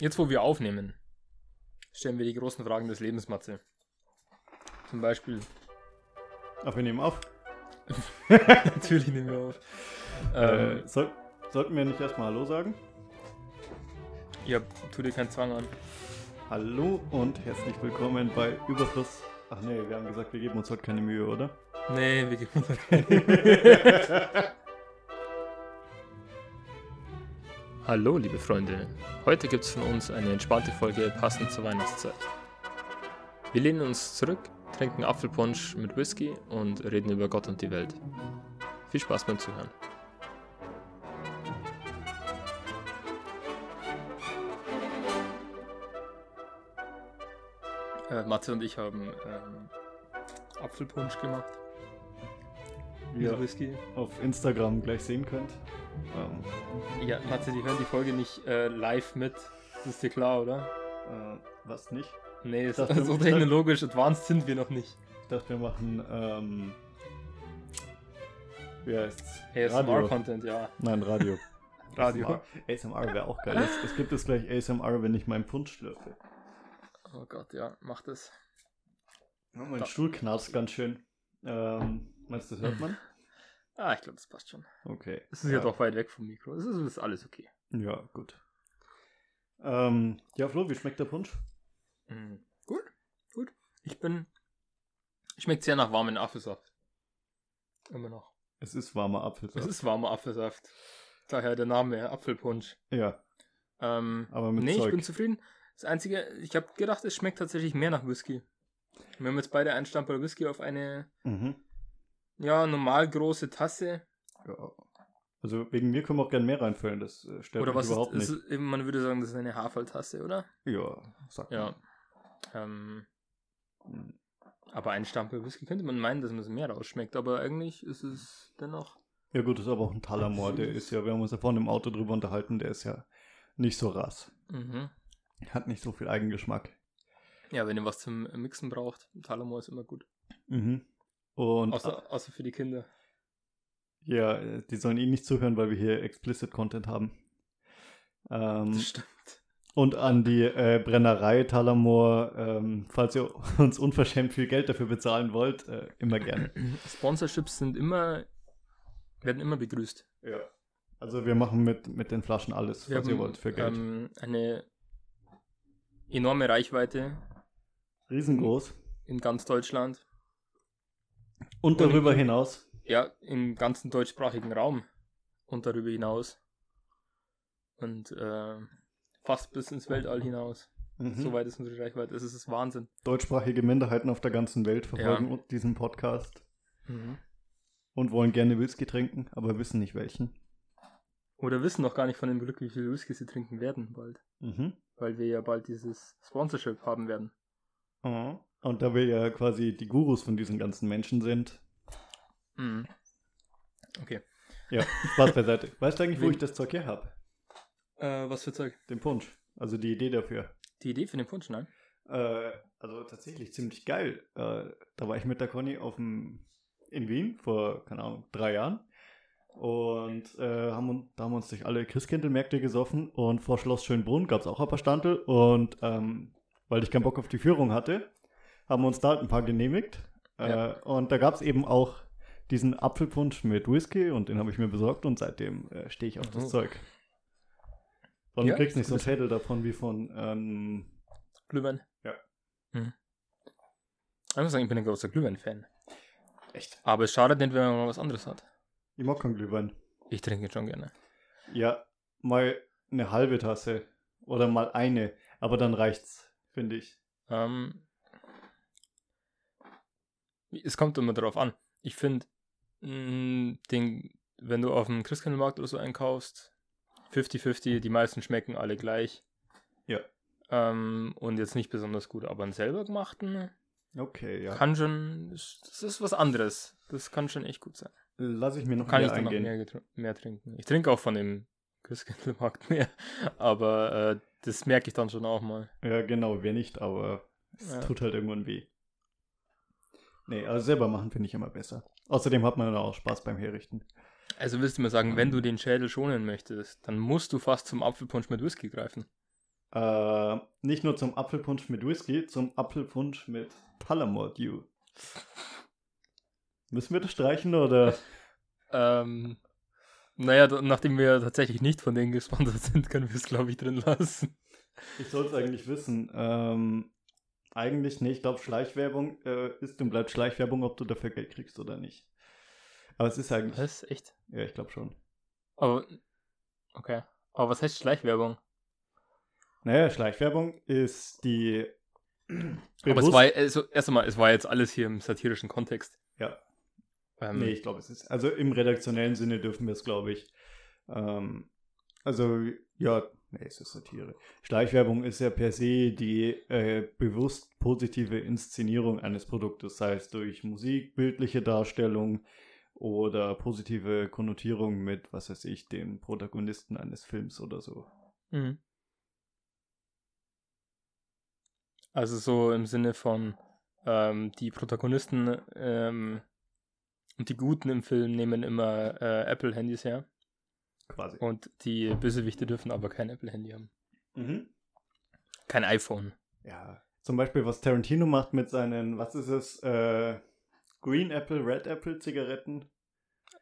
Jetzt, wo wir aufnehmen, stellen wir die großen Fragen des Lebens, Matze. Zum Beispiel. Ach, wir nehmen auf. Natürlich nehmen wir auf. Ähm, Äh, soll, sollten wir nicht erstmal Hallo sagen? ja, tu dir keinen Zwang an. Hallo und herzlich willkommen bei Überfluss. Ach nee, wir haben gesagt, wir geben uns heute keine Mühe, oder? Nee, wir geben uns halt keine Hallo, liebe Freunde. Heute gibt es von uns eine entspannte Folge passend zur Weihnachtszeit. Wir lehnen uns zurück, trinken Apfelpunsch mit Whisky und reden über Gott und die Welt. Viel Spaß beim Zuhören. Äh, Matze und ich haben ähm, Apfelpunsch gemacht. Mit Whisky. auf Instagram gleich sehen könnt. Ähm, Ja, Matze, die hören die Folge nicht äh, live mit. Das ist dir klar, oder? äh, was nicht? Nee, es, dachte, so technologisch advanced sind wir noch nicht. Ich dachte, wir machen, ähm, wie heißt's? ASMR-Content, ja. Nein, Radio. Radio. ASMR wäre auch geil. Es, es gibt es gleich ASMR, wenn ich meinen Punsch schlürfe. Oh Gott, ja, mach das. Mein Da- Stuhl knarzt ganz schön. Ähm, meinst du, das hört man? Ah, ich glaube, das passt schon. Okay. Es ist ja doch weit weg vom Mikro. Es ist, ist alles okay. Ja, gut. Ähm, ja, Flo, wie schmeckt der Punsch? Mhm. Gut, gut. Ich bin. Schmeckt sehr nach warmen Apfelsaft. Immer noch. Es ist warmer Apfelsaft. Es ist warmer Apfelsaft. Daher der Name Apfelpunsch. ja, Ähm, aber mit nee, Zeug. ich bin zufrieden. Das Einzige, ich habe gedacht, es schmeckt tatsächlich mehr nach Whisky. Wir haben jetzt beide einen Stamperl Whisky auf eine, mhm. Ja, normal große Tasse. ja. Also wegen mir können wir auch gerne mehr reinfüllen, das äh, stört Oder mich was überhaupt ist, nicht. ist, eben, man würde sagen, das ist eine Haferltasse, oder? Ja, sag Ja. Ähm, mal. aber ein Stamperl Whisky könnte man meinen, dass man es mehr rausschmeckt, aber eigentlich ist es dennoch. Ja gut, das ist aber auch ein Talamor, der ist ja, wir haben uns ja vorhin im Auto drüber unterhalten, der ist ja nicht so rass. Mhm. Hat nicht so viel Eigengeschmack. Ja, wenn ihr was zum Mixen braucht, Talamor ist immer gut. Mhm. Und Außer, außer für die Kinder. ja, äh, die sollen eh nicht zuhören, weil wir hier explicit Content haben. Ähm, Das stimmt. Und an die äh, Brennerei Talamor, ähm, falls ihr uns unverschämt viel Geld dafür bezahlen wollt, äh, immer gerne. Sponsorships sind immer, werden immer begrüßt. Ja. Also wir machen mit, mit den Flaschen alles, Wir was ihr haben, wollt, für Geld. Ähm, eine enorme Reichweite Riesengroß. in ganz Deutschland. Und darüber hinaus. Ja, im ganzen deutschsprachigen Raum und darüber hinaus. Und äh, fast bis ins Weltall hinaus. Mhm. Soweit ist unsere Reichweite. Es ist Wahnsinn. Deutschsprachige Minderheiten auf der ganzen Welt verfolgen Ja. diesen Podcast Mhm. und wollen gerne Whisky trinken, aber wissen nicht welchen. Oder wissen noch gar nicht von dem Glück, wie viel Whisky sie trinken werden bald. Mhm. Weil wir ja bald dieses Sponsorship haben werden. Oh. Und da wir ja quasi die Gurus von diesen ganzen Menschen sind. Mhm. Okay. Ja, Spaß beiseite. Weißt du eigentlich, wo ich das Zeug her habe? Äh, was für Zeug? Den Punsch. Also die Idee dafür. Die Idee für den Punsch, nein? Äh, also tatsächlich ziemlich geil. Äh, da war ich mit der Conny auf dem, in Wien vor, keine Ahnung, drei Jahren. Und äh, haben, da haben uns durch alle Christkindlmärkte gesoffen. Und vor Schloss Schönbrunn gab es auch ein paar Standel. Und ähm, weil ich keinen Bock auf die Führung hatte, haben wir uns da ein paar genehmigt. Ja. Äh, und da gab es eben auch diesen Apfelpunsch mit Whisky. Und den habe ich mir besorgt. Und seitdem äh, stehe ich auf das Oh. Zeug. Und Ja, du kriegst nicht so einen das- Schädel davon wie von ähm, Glühwein? Ja. Mhm. Ich muss sagen, ich bin ein großer Glühwein-Fan. Echt? Aber es schadet nicht, wenn man mal was anderes hat. Ich mag keinen Glühwein. Ich trinke ihn schon gerne. Ja, mal eine halbe Tasse oder mal eine, aber dann reicht's, finde ich. Ähm, es kommt immer darauf an. Ich finde, den, wenn du auf dem Christkindlmarkt oder so einkaufst, 50-50, die meisten schmecken alle gleich. Ja. Ähm, und jetzt nicht besonders gut, aber einen selber gemachten Okay, ja. kann schon, das ist was anderes. Das kann schon echt gut sein. Lass ich mir noch Kann ich mehr noch eingehen. mehr, getr- mehr trinken. Ich trinke auch von dem Christkindlmarkt mehr, aber äh, das merke ich dann schon auch mal. Ja, genau, wer nicht, aber es Ja. tut halt irgendwann weh. Nee, also selber machen finde ich immer besser. Außerdem hat man dann auch Spaß beim Herrichten. Also willst du mir sagen, wenn du den Schädel schonen möchtest, dann musst du fast zum Apfelpunsch mit Whisky greifen. Äh, nicht nur zum Apfelpunsch mit Whisky, zum Apfelpunsch mit Tullamore Dew. Müssen wir das streichen oder? Ähm, naja, nachdem wir tatsächlich nicht von denen gesponsert sind, können wir es, glaube ich, drin lassen. Ich soll es eigentlich wissen. Ähm, eigentlich nicht. Ich glaube, Schleichwerbung äh, ist und bleibt Schleichwerbung, ob du dafür Geld kriegst oder nicht. Aber es ist eigentlich. Was? Echt? Ja, ich glaube schon. Aber, okay. Aber was heißt Schleichwerbung? Naja, Schleichwerbung ist die. Aber es war, also, erst einmal, es war jetzt alles hier im satirischen Kontext. Ja. Ähm, Nee, ich glaube, es ist. Also im redaktionellen Sinne dürfen wir es, glaube ich. Ähm, also, ja, nee, es ist Satire. Schleichwerbung ist ja per se die äh, bewusst positive Inszenierung eines Produktes, sei es durch Musik, bildliche Darstellung oder positive Konnotierung mit, was weiß ich, den Protagonisten eines Films oder so. Mhm. Also so im Sinne von ähm, die Protagonisten ähm, und die Guten im Film nehmen immer äh, Apple-Handys her Quasi. und die Bösewichte dürfen aber kein Apple-Handy haben. Mhm. Kein iPhone. Ja, zum Beispiel, was Tarantino macht mit seinen, was ist es, äh, Green Apple, Red Apple Zigaretten.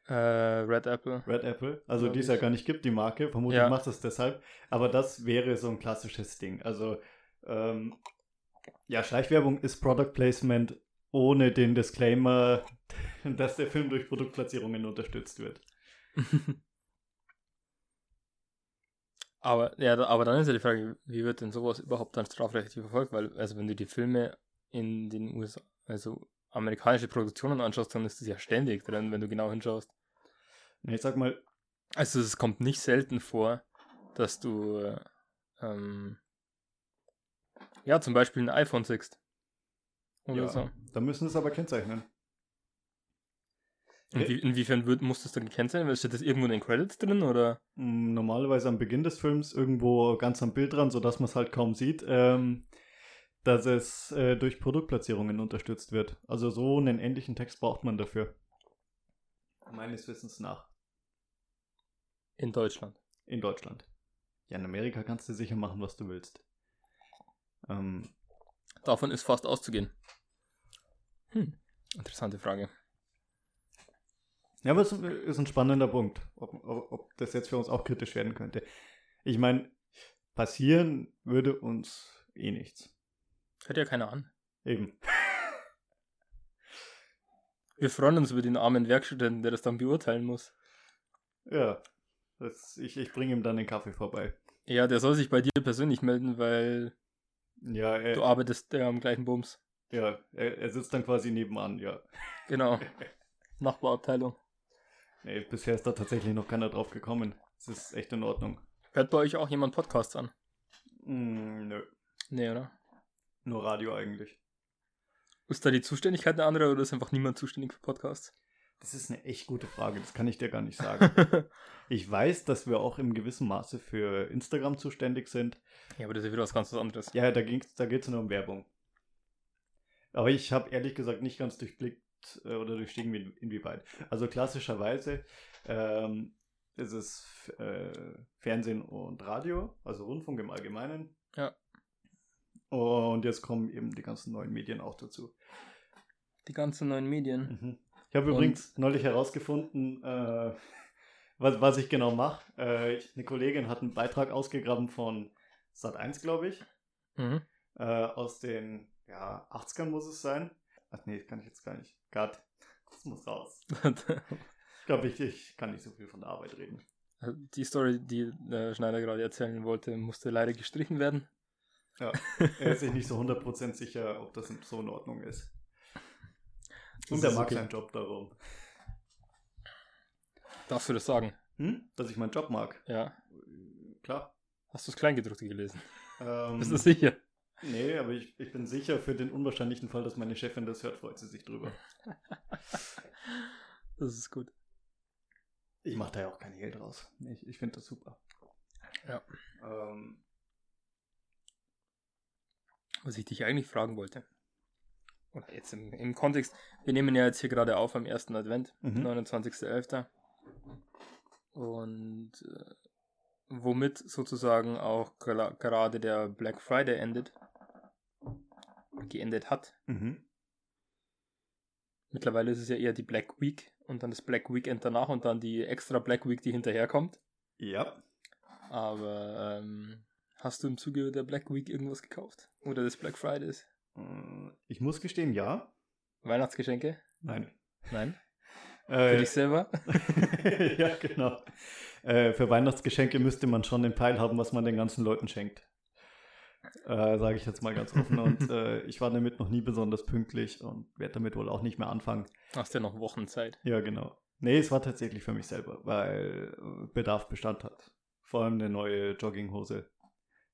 Äh, Red Apple. Red Apple, also die es ja gar nicht gibt, die Marke. Vermutlich Ja. macht es deshalb. Aber das wäre so ein klassisches Ding. Also, ähm, ja, Schleichwerbung ist Product Placement ohne den Disclaimer, dass der Film durch Produktplatzierungen unterstützt wird. aber, ja, aber dann ist ja die Frage, wie wird denn sowas überhaupt dann strafrechtlich verfolgt? Weil, also wenn du die Filme in den USA, also amerikanische Produktionen anschaust, dann ist das ja ständig drin, wenn du genau hinschaust. Nee, sag mal, Also es kommt nicht selten vor, dass du äh, ähm, ja zum Beispiel ein iPhone siehst. Oder ja, so. da müssen es aber kennzeichnen. Inwie inwiefern wird, muss das dann gekennzeichnet werden? Steht das irgendwo in den Credits drin oder? Normalerweise am Beginn des Films irgendwo ganz am Bild dran, sodass man es halt kaum sieht, ähm, dass es äh, durch Produktplatzierungen unterstützt wird. Also so einen ähnlichen Text braucht man dafür. Meines Wissens nach. In Deutschland. In Deutschland. Ja, in Amerika kannst du sicher machen, was du willst. Ähm, Davon ist fast auszugehen. Hm, interessante Frage. Ja, aber es ist ein spannender Punkt, ob, ob, ob das jetzt für uns auch kritisch werden könnte. Ich meine, passieren würde uns eh nichts. Hört ja keiner an. Eben. Wir freuen uns über den armen Werkstudenten, der das dann beurteilen muss. Ja. Das, ich ich bringe ihm dann den Kaffee vorbei. Ja, der soll sich bei dir persönlich melden, weil Ja, er, du arbeitest ja am gleichen Bums. ja er, er sitzt dann quasi nebenan, ja. Genau. Nachbarabteilung. Nee, bisher ist da tatsächlich noch keiner drauf gekommen. Es ist echt in Ordnung. Hört bei euch auch jemand Podcasts an? Mm, nö. Nee, oder? Nur Radio eigentlich. Ist da die Zuständigkeit eine andere oder ist einfach niemand zuständig für Podcasts? Das ist eine echt gute Frage, das kann ich dir gar nicht sagen. ich weiß, dass wir auch im gewissen Maße für Instagram zuständig sind. ja, aber das ist wieder was ganz anderes. Ja, da, da geht es nur um Werbung. Aber ich habe ehrlich gesagt nicht ganz durchblickt äh, oder durchstiegen, wie, inwieweit. Also klassischerweise ähm, ist es äh, Fernsehen und Radio, also Rundfunk im Allgemeinen. Ja. Und jetzt kommen eben die ganzen neuen Medien auch dazu. Die ganzen neuen Medien. Mhm. Ich habe übrigens neulich herausgefunden, äh, was, was ich genau mache. Äh, eine Kollegin hat einen Beitrag ausgegraben von Sat1, glaube ich. Mhm. Äh, aus den ja, 80ern muss es sein. Ach nee, kann ich jetzt gar nicht. Gott, das muss raus. Ich glaube, ich, ich kann nicht so viel von der Arbeit reden. die Story, die der Schneider gerade erzählen wollte, musste leider gestrichen werden. Ja, er ist sich nicht so 100% sicher, ob das so in Ordnung ist. Das Und er mag okay. seinen Job darum. Darfst du das sagen? Hm? Dass ich meinen Job mag. Ja. Äh, Klar. Hast du das Kleingedruckte gelesen? Ähm, Bist du sicher? Nee, aber ich, ich bin sicher, für den unwahrscheinlichen Fall, dass meine Chefin das hört, freut sie sich drüber. Das ist gut. Ich mache da ja auch kein Hehl draus. Ich, ich finde das super. Ja. Ähm, Was ich dich eigentlich fragen wollte. Oder jetzt im, im Kontext, wir nehmen ja jetzt hier gerade auf am ersten Advent, Mhm. 29.11. Und äh, womit sozusagen auch gerade der Black Friday endet. Geendet hat. Mhm. Mittlerweile ist es ja eher die Black Week und dann das Black Weekend danach und dann die extra Black Week, die hinterherkommt. Ja. Aber ähm, hast du im Zuge der Black Week irgendwas gekauft? Oder des Black Fridays? Äh, ich muss gestehen, ja. Weihnachtsgeschenke? Nein. Nein? Äh, Für dich selber? ja, genau. Äh, für Weihnachtsgeschenke müsste man schon den Peil haben, was man den ganzen Leuten schenkt. Äh, Sage ich jetzt mal ganz offen. Und äh, ich war damit noch nie besonders pünktlich und werde damit wohl auch nicht mehr anfangen. Hast ja noch Wochen Zeit. Ja, genau. Nee, es war tatsächlich für mich selber, weil Bedarf Bestand hat. Vor allem eine neue Jogginghose.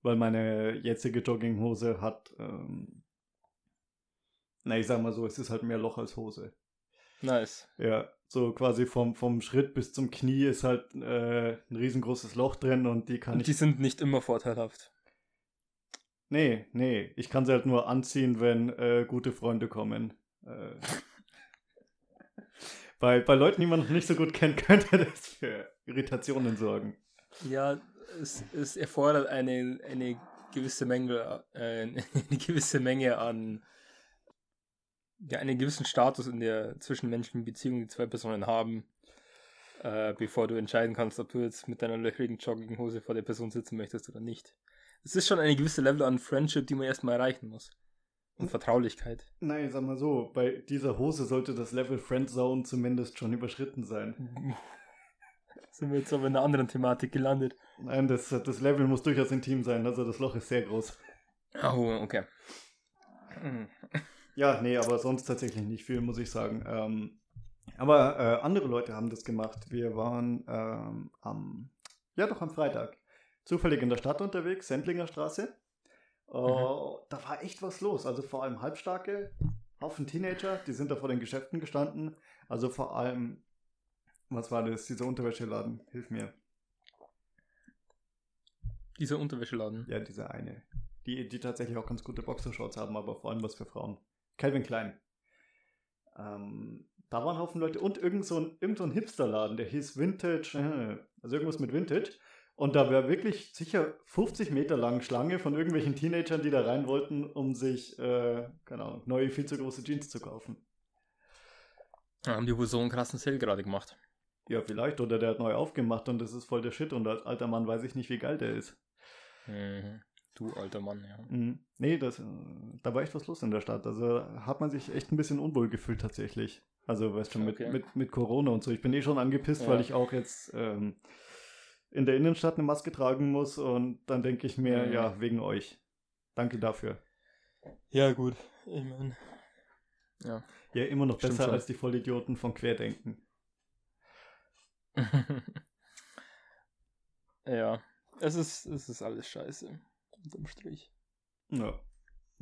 Weil meine jetzige Jogginghose hat, ähm, na, ich sag mal so, es ist halt mehr Loch als Hose. Nice. Ja, so quasi vom, vom Schritt bis zum Knie ist halt äh, ein riesengroßes Loch drin und die kann Und ich. die sind nicht immer vorteilhaft. Nee, nee, ich kann sie halt nur anziehen, wenn äh, gute Freunde kommen. Äh, bei, bei Leuten, die man noch nicht so gut kennt, könnte das für Irritationen sorgen. Ja, es, es erfordert eine, eine gewisse Menge, äh, eine gewisse Menge an ja, einen gewissen Status in der zwischenmenschlichen Beziehung, die zwei Personen haben, äh, bevor du entscheiden kannst, ob du jetzt mit deiner löchrigen Jogginghose vor der Person sitzen möchtest oder nicht. Es ist schon eine gewisse Level an Friendship, die man erstmal erreichen muss. Und Vertraulichkeit. Nein, sag mal so, bei dieser Hose sollte das Level Friendzone zumindest schon überschritten sein. Sind wir jetzt aber in einer anderen Thematik gelandet. Nein, das, das Level muss durchaus intim sein, also das Loch ist sehr groß. Oh, okay. Hm. Ja, nee, aber sonst tatsächlich nicht viel, muss ich sagen. Ähm, aber äh, andere Leute haben das gemacht. Wir waren ähm, am, ja doch am Freitag, zufällig in der Stadt unterwegs, Sendlinger Straße. Uh, Da war echt was los. Also vor allem Halbstarke, Haufen Teenager, die sind da vor den Geschäften gestanden. Also vor allem, was war das, dieser Unterwäscheladen? Hilf mir. Dieser Unterwäscheladen. Ja, dieser eine. Die, die tatsächlich auch ganz gute Boxershorts haben, aber vor allem was für Frauen. Calvin Klein. Ähm, da waren Haufen Leute und irgend so ein, irgend so ein Hipsterladen, der hieß Vintage, äh, also irgendwas mit Vintage. Und da war wirklich sicher 50 Meter lang Schlange von irgendwelchen Teenagern, die da rein wollten, um sich, äh, keine Ahnung, neue, viel zu große Jeans zu kaufen. Da haben die wohl so einen krassen Sale gerade gemacht. Ja, vielleicht. Oder der hat neu aufgemacht und das ist voll der Shit. Und als alter Mann weiß ich nicht, wie geil der ist. Mhm. Du alter Mann, ja. Mhm. Nee, das, da war echt was los in der Stadt. Also hat man sich echt ein bisschen unwohl gefühlt tatsächlich. Also, weißt du, mit, Okay. mit, mit Corona und so. Ich bin eh schon angepisst, Ja. weil ich auch jetzt ähm, in der Innenstadt eine Maske tragen muss und dann denke ich mir, Mhm. ja, wegen euch. Danke dafür. Ja, gut. Ich meine. Ja. Ja, immer noch Stimmt besser schon. als die Vollidioten von Querdenken. ja. Es ist, es ist alles scheiße. Unterm Strich. Ja.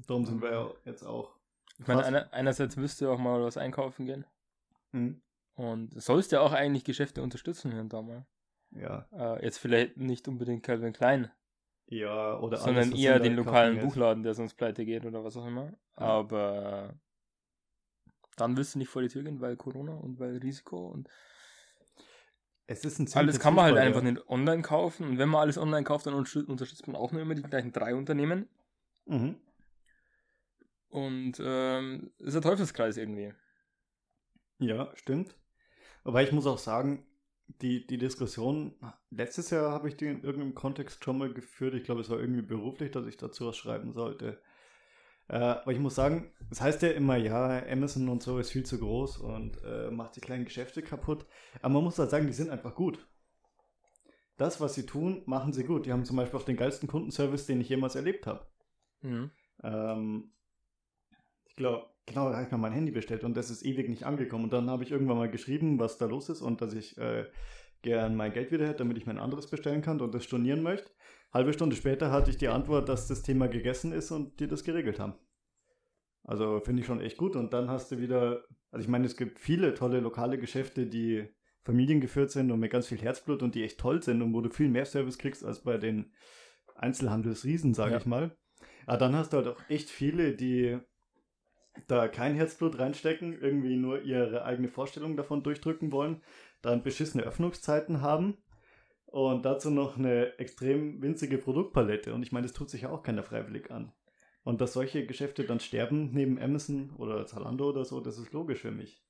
Darum sind wir ja jetzt auch. Ich meine, einer, einerseits müsst ihr auch mal was einkaufen gehen. Hm? Und sollst ja auch eigentlich Geschäfte unterstützen hier und da mal. Ja. Äh, jetzt vielleicht nicht unbedingt Calvin Klein, Ja, oder sondern alles, eher den lokalen Kaffee. Buchladen, der sonst pleite geht oder was auch immer. Ja. Aber dann willst du nicht vor die Tür gehen, weil Corona und weil Risiko und Es ist ein alles kann man halt einfach ja. nicht online kaufen. Und wenn man alles online kauft, dann unterstützt unterstützt man auch nur immer die gleichen drei Unternehmen. Mhm. Und ähm, ist ein Teufelskreis irgendwie. Ja, stimmt. Aber ich muss auch sagen, die, die Diskussion, letztes Jahr habe ich die in irgendeinem Kontext schon mal geführt. Ich glaube, es war irgendwie beruflich, dass ich dazu was schreiben sollte. Äh, aber ich muss sagen, es heißt ja immer, ja, Amazon und so ist viel zu groß und äh, macht die kleinen Geschäfte kaputt. Aber man muss halt sagen, die sind einfach gut. Das, was sie tun, machen sie gut. Die haben zum Beispiel auch den geilsten Kundenservice, den ich jemals erlebt habe. Mhm. Ähm, ich glaube, genau, da habe ich mir mein Handy bestellt und das ist ewig nicht angekommen. Und dann habe ich irgendwann mal geschrieben, was da los ist und dass ich äh, gern mein Geld wieder hätte, damit ich mir ein anderes bestellen kann und das stornieren möchte. Halbe Stunde später hatte ich die Antwort, dass das Thema gegessen ist und die das geregelt haben. Also finde ich schon echt gut. Und dann hast du wieder, also ich meine, es gibt viele tolle lokale Geschäfte, die familiengeführt sind und mit ganz viel Herzblut und die echt toll sind und wo du viel mehr Service kriegst als bei den Einzelhandelsriesen, sage Ja. ich mal. Aber dann hast du halt auch echt viele, die da kein Herzblut reinstecken, irgendwie nur ihre eigene Vorstellung davon durchdrücken wollen, dann beschissene Öffnungszeiten haben Und dazu noch eine extrem winzige Produktpalette. Und ich meine, das tut sich ja auch keiner freiwillig an. Und dass solche Geschäfte dann sterben neben Amazon oder Zalando oder so, das ist logisch für mich.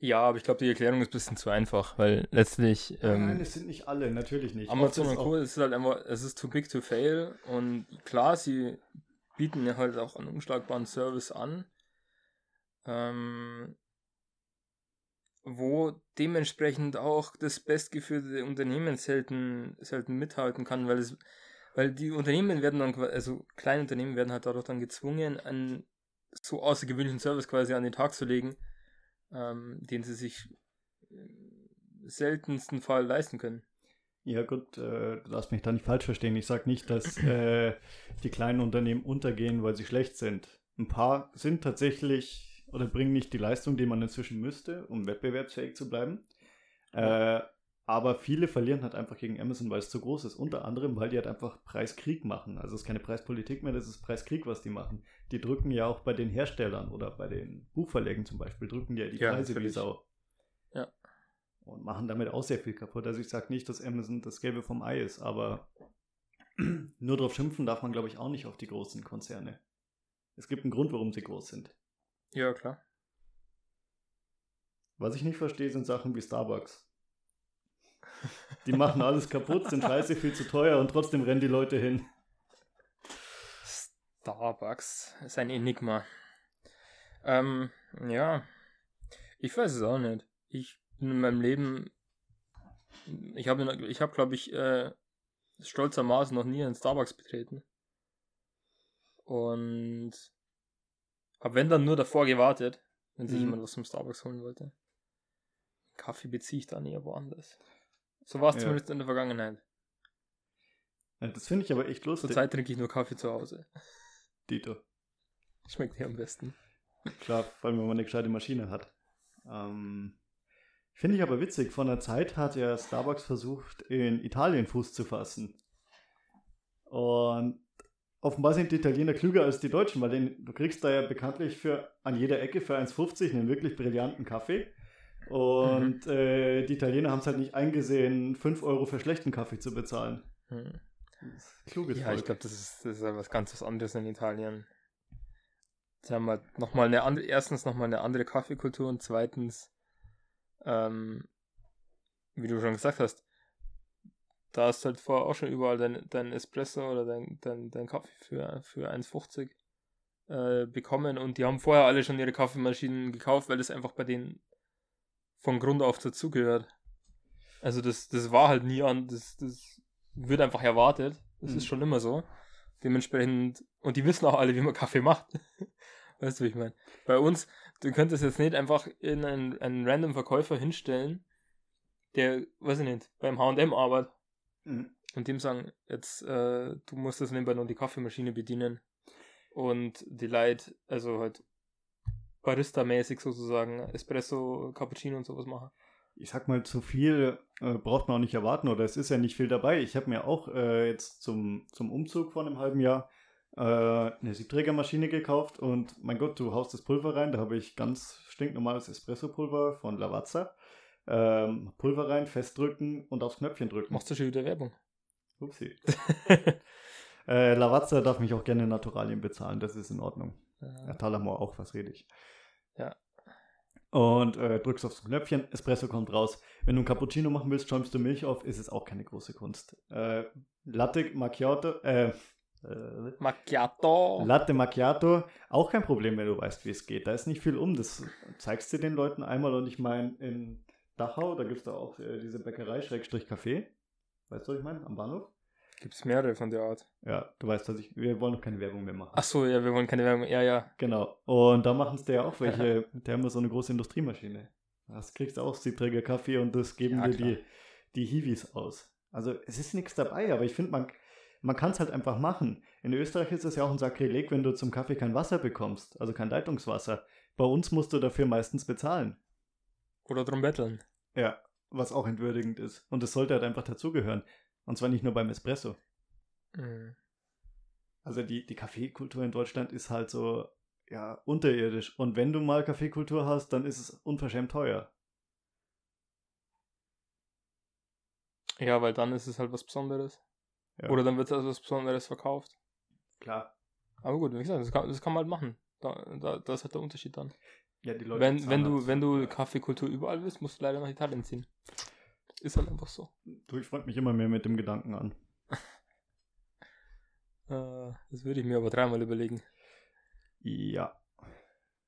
Ja, aber ich glaube, die Erklärung ist ein bisschen zu einfach, weil letztlich. Ähm, Nein, es sind nicht alle, natürlich nicht. Amazon und Co. ist halt einfach, es ist too big to fail. Und klar, sie bieten ja halt auch einen unschlagbaren Service an. Ähm, wo dementsprechend auch das bestgeführte Unternehmen selten, selten mithalten kann, weil es, weil die Unternehmen werden dann, also kleine Unternehmen werden halt dadurch dann gezwungen, einen so außergewöhnlichen Service quasi an den Tag zu legen, ähm, den sie sich im seltensten Fall leisten können. Ja gut, äh, du darfst mich da nicht falsch verstehen. Ich sage nicht, dass äh, die kleinen Unternehmen untergehen, weil sie schlecht sind. Ein paar sind tatsächlich oder bringen nicht die Leistung, die man inzwischen müsste, um wettbewerbsfähig zu bleiben. Äh, aber viele verlieren halt einfach gegen Amazon, weil es zu groß ist. Unter anderem, weil die halt einfach Preiskrieg machen. Also es ist keine Preispolitik mehr, das ist Preiskrieg, was die machen. Die drücken ja auch bei den Herstellern oder bei den Buchverlägen zum Beispiel, drücken die ja die ja, Preise natürlich. wie Sau. Und machen damit auch sehr viel kaputt. Also ich sage nicht, dass Amazon das Gelbe vom Ei ist, aber nur drauf schimpfen darf man, glaube ich, auch nicht auf die großen Konzerne. Es gibt einen Grund, warum sie groß sind. Ja, klar. Was ich nicht verstehe, sind Sachen wie Starbucks. Die machen alles kaputt, sind scheiße viel zu teuer und trotzdem rennen die Leute hin. Starbucks ist ein Enigma. Ähm, ja. Ich weiß es auch nicht. Ich in meinem Leben. Ich habe, ich hab, glaube ich, äh, stolzermaßen noch nie einen Starbucks betreten. Und hab wenn dann nur davor gewartet, wenn sich mhm. jemand was vom Starbucks holen wollte. Kaffee beziehe ich dann eher woanders. So war es ja. zumindest in der Vergangenheit. Ja, das finde ich aber echt lustig. Zurzeit trinke ich nur Kaffee zu Hause. Dito. Schmeckt hier am besten. Klar, vor allem wenn man eine gescheite Maschine hat. Ähm, finde ich aber witzig. Vor einer Zeit hat ja Starbucks versucht, in Italien Fuß zu fassen. Und offenbar sind die Italiener klüger als die Deutschen, weil den, du kriegst da ja bekanntlich für an jeder Ecke für 1,50 einen wirklich brillanten Kaffee. Und mhm. äh, die Italiener haben es halt nicht eingesehen, 5 Euro für schlechten Kaffee zu bezahlen. Mhm. Kluges Ja, Volk. ich glaube, das ist, das ist was ganz was anderes in Italien. Sie haben halt nochmal eine andere, erstens nochmal eine andere Kaffeekultur und zweitens, ähm, wie du schon gesagt hast, da hast du halt vorher auch schon überall dein, dein Espresso oder dein, dein, dein Kaffee für, für 1,50 äh, bekommen und die haben vorher alle schon ihre Kaffeemaschinen gekauft, weil das einfach bei denen von Grund auf dazugehört. Also das, das war halt nie an, das, das wird einfach erwartet. Das mhm. ist schon immer so. Dementsprechend, und die wissen auch alle, wie man Kaffee macht. Weißt du, wie ich meine? Bei uns, du könntest jetzt nicht einfach in einen, einen random Verkäufer hinstellen, der, weiß ich nicht, beim HM arbeitet Mhm. Und dem sagen, jetzt, äh, du musst das nebenbei noch die Kaffeemaschine bedienen. Und die Leute, also halt Barista-mäßig sozusagen, Espresso, Cappuccino und sowas machen. Ich sag mal, zu viel äh, braucht man auch nicht erwarten oder es ist ja nicht viel dabei. Ich habe mir auch äh, jetzt zum, zum Umzug vor einem halben Jahr äh, eine Siebträgermaschine gekauft und mein Gott, du haust das Pulver rein. Da habe ich ganz stinknormales Espresso-Pulver von Lavazza ähm, Pulver rein, festdrücken und aufs Knöpfchen drücken. Machst du schon wieder Werbung? Upsi. äh, Lavazza darf mich auch gerne Naturalien bezahlen, das ist in Ordnung. Ja. Talamor auch, was rede ich. Ja. Und äh, drückst aufs Knöpfchen, Espresso kommt raus. Wenn du ein Cappuccino machen willst, schäumst du Milch auf, ist es auch keine große Kunst. Äh, Latte Macchiato, äh, äh, Macchiato. Latte Macchiato, auch kein Problem, wenn du weißt, wie es geht. Da ist nicht viel um. Das zeigst du den Leuten einmal und ich meine, in Dachau, da gibt es da auch äh, diese Bäckerei Schrägstrich Café. Weißt du, was ich meine? Am Bahnhof. Gibt es mehrere von der Art. Ja, du weißt, dass ich. Wir wollen noch keine Werbung mehr machen. Ach so, ja, wir wollen keine Werbung. Ja, ja. Genau. Und da machen es ja auch welche. die haben so eine große Industriemaschine. Das kriegst du auch Siebträger Kaffee und das geben ja, dir die, die Hiwis aus. Also es ist nichts dabei, aber ich finde, man, man kann es halt einfach machen. In Österreich ist es ja auch ein Sakrileg, wenn du zum Kaffee kein Wasser bekommst, also kein Leitungswasser. Bei uns musst du dafür meistens bezahlen. Oder drum betteln. Ja, was auch entwürdigend ist. Und es sollte halt einfach dazugehören. Und zwar nicht nur beim Espresso. Mhm. Also die, die Kaffeekultur in Deutschland ist halt so, ja, unterirdisch. Und wenn du mal Kaffeekultur hast, dann ist es unverschämt teuer. Ja, weil dann ist es halt was Besonderes. Ja. Oder dann wird es als was Besonderes verkauft. Klar. Aber gut, wie gesagt, das kann, das kann man halt machen. Da, da, das ist halt der Unterschied dann. Ja, die Leute Wenn, wenn, halt du, wenn du. Kaffeekultur überall willst, musst du leider nach Italien ziehen. Ist halt einfach so. Du, ich freue mich immer mehr mit dem Gedanken an. Äh, das würde ich mir aber dreimal überlegen. Ja.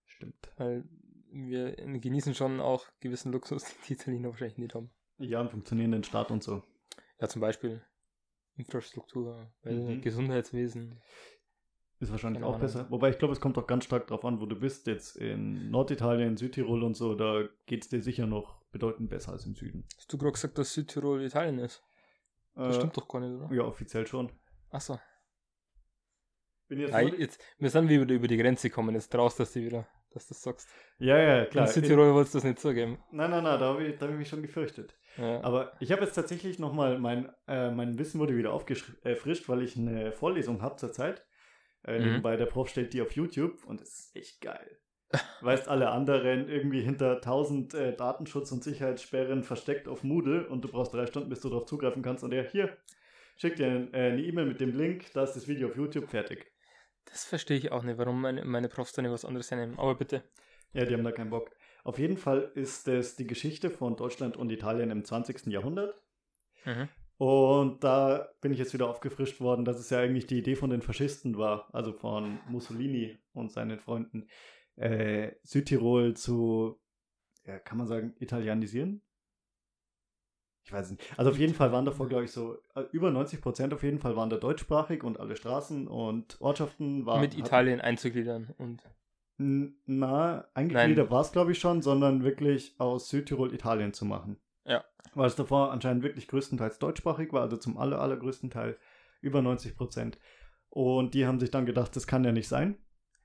Stimmt. Weil wir genießen schon auch gewissen Luxus, den die Italiener wahrscheinlich nicht haben. Ja, einen funktionierenden Staat und so. Ja, zum Beispiel Infrastruktur, Mhm. Gesundheitswesen. Ist wahrscheinlich auch besser. Wobei ich glaube, es kommt auch ganz stark darauf an, wo du bist. Jetzt in Norditalien, Südtirol und so, da geht es dir sicher noch bedeutend besser als im Süden. Hast du gerade gesagt, dass Südtirol Italien ist? Das Äh, stimmt doch gar nicht, oder? Ja, offiziell schon. Achso. Bin jetzt Nordi- jetzt, wir sind wieder über die Grenze gekommen, jetzt traust du dir wieder, dass du das sagst. ja, ja, Klar, klar. in Südtirol wolltest du das nicht zugeben. Nein, nein, nein, da habe ich, da hab ich mich schon gefürchtet. Ja. Aber ich habe jetzt tatsächlich nochmal, mein, äh, mein Wissen wurde wieder aufgefrischt, weil ich eine Vorlesung habe zurzeit. Äh, Mhm. Nebenbei der Prof stellt die auf YouTube und es ist echt geil. Weißt, alle anderen irgendwie hinter 1000 äh, Datenschutz- und Sicherheitssperren versteckt auf Moodle und du brauchst drei Stunden, bis du darauf zugreifen kannst. Und er, hier, schickt dir ein- äh, eine E-Mail mit dem Link, da ist das Video auf YouTube fertig. Das verstehe ich auch nicht, warum meine, meine Profs da nicht was anderes hernehmen. Aber bitte. Ja, die haben da keinen Bock. Auf jeden Fall ist es die Geschichte von Deutschland und Italien im 20. Jahrhundert. Mhm. Und da bin ich jetzt wieder aufgefrischt worden, dass es ja eigentlich die Idee von den Faschisten war, also von Mussolini und seinen Freunden, äh, Südtirol zu, ja, kann man sagen, italienisieren? Ich weiß nicht. Also auf jeden Fall waren davor, glaube ich, so äh, über 90 Prozent auf jeden Fall waren da deutschsprachig und alle Straßen und Ortschaften waren. Mit Italien einzugliedern und Na, eingegliedert war es, glaube ich, schon, sondern wirklich aus Südtirol Italien zu machen. Ja. Weil es davor anscheinend wirklich größtenteils deutschsprachig war, also zum aller, allergrößten Teil über 90 Prozent. Und die haben sich dann gedacht, das kann ja nicht sein.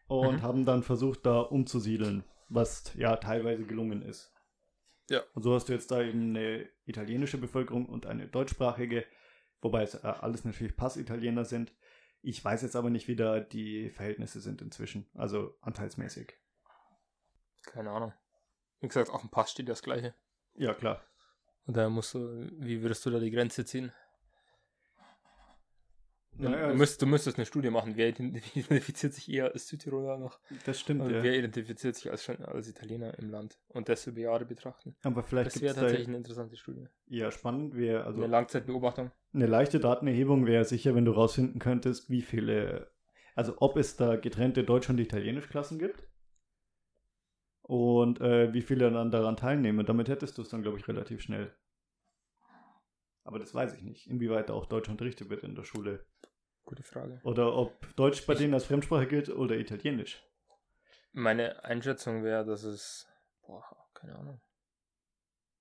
Und Mhm. haben dann versucht, da umzusiedeln, was ja teilweise gelungen ist. Ja. Und so hast du jetzt da eben eine italienische Bevölkerung und eine deutschsprachige, wobei es äh, alles natürlich Passitaliener sind. Ich weiß jetzt aber nicht, wie da die Verhältnisse sind inzwischen, also anteilsmäßig. keine Ahnung. Wie gesagt, auf dem Pass steht das Gleiche. Ja, klar. Und da musst du, wie würdest du da die Grenze ziehen? Du, Naja, du, müsst, du müsstest eine Studie machen. Wer ident- identifiziert sich eher als Südtiroler noch? Das stimmt, Und ja. wer identifiziert sich als, als Italiener im Land? Und das über Jahre betrachten. Aber vielleicht Das wäre da tatsächlich eine interessante Studie. ja spannend. Wär, also Eine Langzeitbeobachtung. eine leichte Datenerhebung wäre sicher, wenn du rausfinden könntest, wie viele, also ob es da getrennte Deutsch- und Italienisch-Klassen gibt. Und äh, wie viele dann daran teilnehmen. Damit hättest du es dann, glaube ich, relativ schnell. Aber das weiß ich nicht, inwieweit da auch Deutsch unterrichtet wird in der Schule. Gute Frage. Oder ob Deutsch bei denen als Fremdsprache gilt oder Italienisch. Meine Einschätzung wäre, dass es. Boah, keine Ahnung.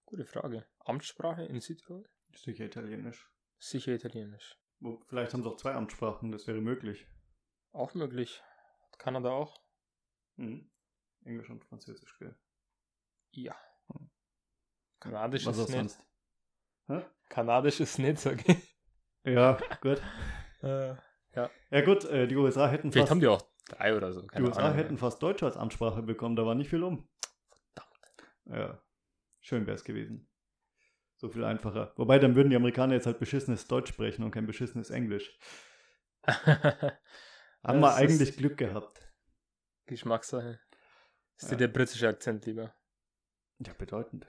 Gute Frage. Amtssprache in Südtirol? Sicher Italienisch. Sicher Italienisch. Vielleicht haben sie auch zwei Amtssprachen, das wäre möglich. Auch möglich. Hat Kanada auch? Mhm. Englisch und Französisch, gell? Ja. Kanadisch Was ist nicht. sonst. Hä? Kanadisch ist nicht, sag ich. Ja, gut. Äh, Ja gut, äh, die USA hätten vielleicht fast, haben die auch drei oder so. die USA Ahnung. hätten fast Deutsch als Amtssprache bekommen, da war nicht viel um. Ja, schön wäre es gewesen. So viel einfacher. Wobei, dann würden die Amerikaner jetzt halt beschissenes Deutsch sprechen und kein beschissenes Englisch. Haben wir eigentlich Glück gehabt. Geschmackssache. Ist Ja. dir der britische Akzent lieber? Ja, bedeutend.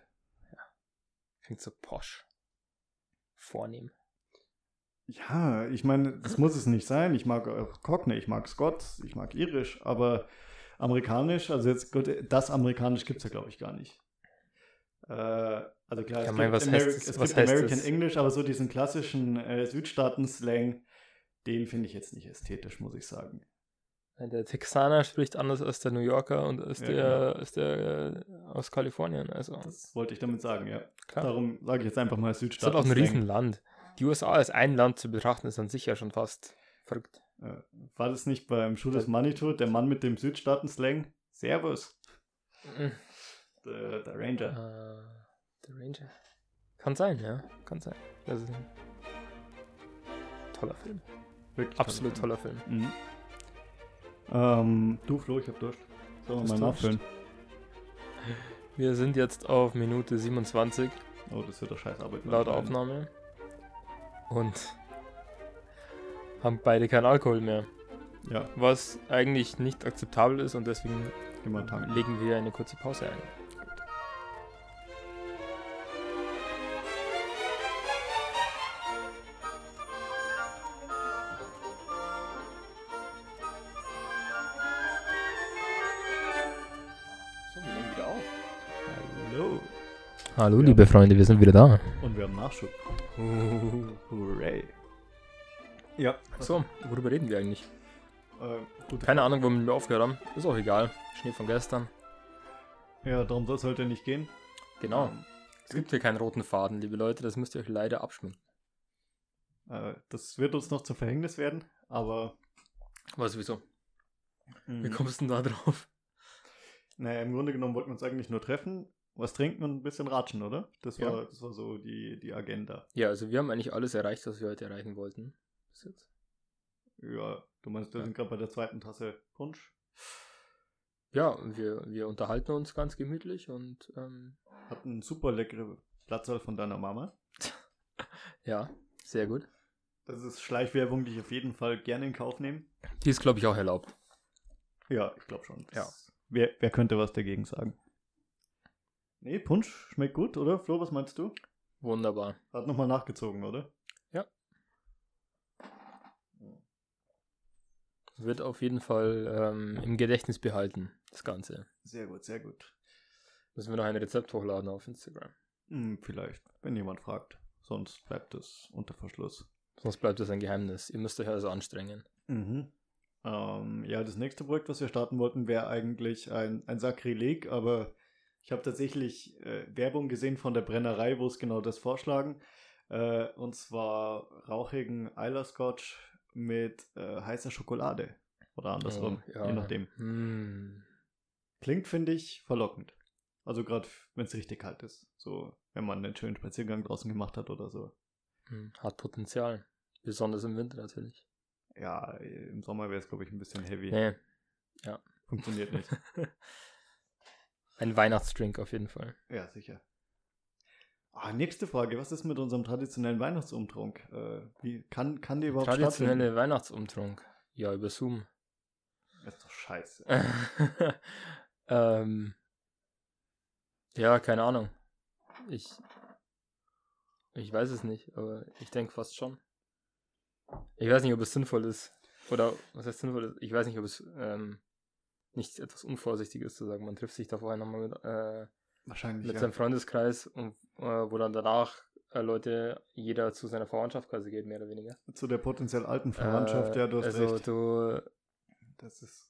Klingt so posch. Vornehm. Ja, ich meine, das muss es nicht sein. Ich mag auch Cockney, ich mag Scots, ich mag Irisch, aber amerikanisch, also jetzt gut, das amerikanisch gibt es ja, glaube ich, gar nicht. Äh, also klar, Ja, es mein, gibt, was Ameri es was gibt American das? English, aber so diesen klassischen äh, Südstaaten-Slang, den finde ich jetzt nicht ästhetisch, muss ich sagen. Der Texaner spricht anders als der New Yorker und als Ja, der, genau. als der äh, aus Kalifornien. Also Das wollte ich damit sagen, ja. klar. Darum sage ich jetzt einfach mal Das ist Südstaaten. auch ein Riesenland. Die USA als ein Land zu betrachten, ist dann sicher schon fast verrückt. Äh, War das nicht beim Schuh des Da- Manitou, der Mann mit dem Südstaaten-Slang? Servus, Mhm. der, der Ranger. Äh, der Ranger. Kann sein, ja. Kann sein. Das ist ein toller Film. Wirklich Absolut toller toller Film. Film. Mhm. Ähm, du, Flo, ich hab Durst. Sollen wir mal nachfüllen? Wir sind jetzt auf Minute 27 Oh, das wird doch scheiß Arbeit. laut. Aufnahme. Und haben beide keinen Alkohol mehr. Ja, Was eigentlich nicht akzeptabel ist und deswegen tanken. legen wir eine kurze Pause ein. So, wir nehmen wieder auf. Hallo. Hallo, Ja. liebe Freunde, wir sind wieder da. Wir haben Nachschub. Hooray. Ja. So, worüber reden wir eigentlich? Äh, Keine Ahnung, womit wir aufgehört haben. Ist auch egal. Schnee von gestern. Ja, darum soll es heute nicht gehen. Genau. Ähm, Es gibt hier keinen roten Faden, liebe Leute. Das müsst ihr euch leider abschminken. äh, das wird uns noch zum Verhängnis werden, aber Was, wieso? Wie mh, kommst du denn da drauf? naja, im Grunde genommen wollten wir uns eigentlich nur treffen, was trinken und ein bisschen ratschen, oder? Das Ja. war, das war so die, die Agenda. Ja, also wir haben eigentlich alles erreicht, was wir heute erreichen wollten. Bis jetzt. Ja, du meinst, wir Ja. sind gerade bei der zweiten Tasse Punsch. Ja, wir, wir unterhalten uns ganz gemütlich und ähm, Hat einen super leckere Platzwahl von deiner Mama. ja, sehr gut. Das ist Schleichwerbung, die ich auf jeden Fall gerne in Kauf nehme. Die ist, glaube ich, auch erlaubt. Ja, ich glaube schon. Ja. Wer, wer könnte was dagegen sagen? Nee, Punsch schmeckt gut, oder? Flo, was meinst du? Wunderbar. Hat nochmal nachgezogen, oder? Wird auf jeden Fall ähm, im Gedächtnis behalten, das Ganze. Sehr gut, sehr gut. Müssen wir noch ein Rezept hochladen auf Instagram. Hm, vielleicht, wenn jemand fragt. Sonst bleibt es unter Verschluss. Sonst bleibt es ein Geheimnis. Ihr müsst euch also anstrengen. Mhm. Ähm, ja, das nächste Projekt, was wir starten wollten, wäre eigentlich ein, ein Sakrileg, aber ich habe tatsächlich äh, Werbung gesehen von der Brennerei, wo es genau das vorschlagen. Äh, und zwar rauchigen Isla Scotch mit äh, heißer Schokolade. Oder andersrum, Oh, ja. je nachdem. Hm. Klingt, finde ich, verlockend. Also gerade, wenn es richtig kalt ist. So, wenn man einen schönen Spaziergang draußen gemacht hat oder so. Hm. Hat Potenzial. Besonders im Winter natürlich. Ja, im Sommer wäre es, glaube ich, ein bisschen heavy. Nee, Funktioniert nicht. ein Weihnachtsdrink auf jeden Fall. Ja, sicher. Ah, nächste Frage. Was ist mit unserem traditionellen Weihnachtsumtrunk? Äh, wie, kann, kann die überhaupt Traditionelle Weihnachtsumtrunk. Ja, über Zoom. Das ist doch scheiße. ähm, ja, keine Ahnung. Ich, ich weiß es nicht, aber ich denke fast schon. Ich weiß nicht, ob es sinnvoll ist. Oder was heißt sinnvoll ist? Ich weiß nicht, ob es ähm, nicht etwas unvorsichtig ist zu sagen, man trifft sich da vorher nochmal mit, äh, Wahrscheinlich, mit ja. seinem Freundeskreis und äh, wo dann danach äh, Leute, jeder zu seiner Verwandtschaft quasi geht, mehr oder weniger. Zu der potenziell alten Verwandtschaft, Äh, ja, du hast also recht. du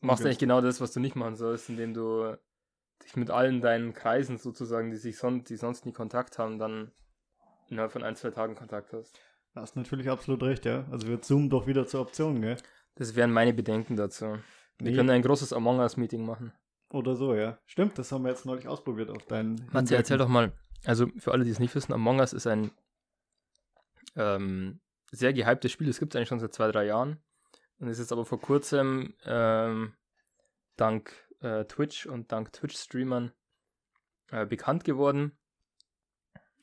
machst eigentlich genau das, was du nicht machen sollst, indem du dich mit allen deinen Kreisen sozusagen, die sich sonst, die sonst nie Kontakt haben, dann innerhalb von ein, zwei Tagen Kontakt hast. Da hast natürlich absolut recht, ja. Also wird Zoom doch wieder zur Option, gell? Das wären meine Bedenken dazu. Wir Nee. können ein großes Among Us-Meeting machen. Oder so, ja. Stimmt, das haben wir jetzt neulich ausprobiert auf deinen. Matze, erzähl doch mal. Also für alle, die es nicht wissen, Among Us ist ein ähm, sehr gehyptes Spiel. Das gibt es eigentlich schon seit zwei, drei Jahren. Und ist jetzt aber vor kurzem ähm, dank äh, Twitch und dank Twitch-Streamern äh, bekannt geworden.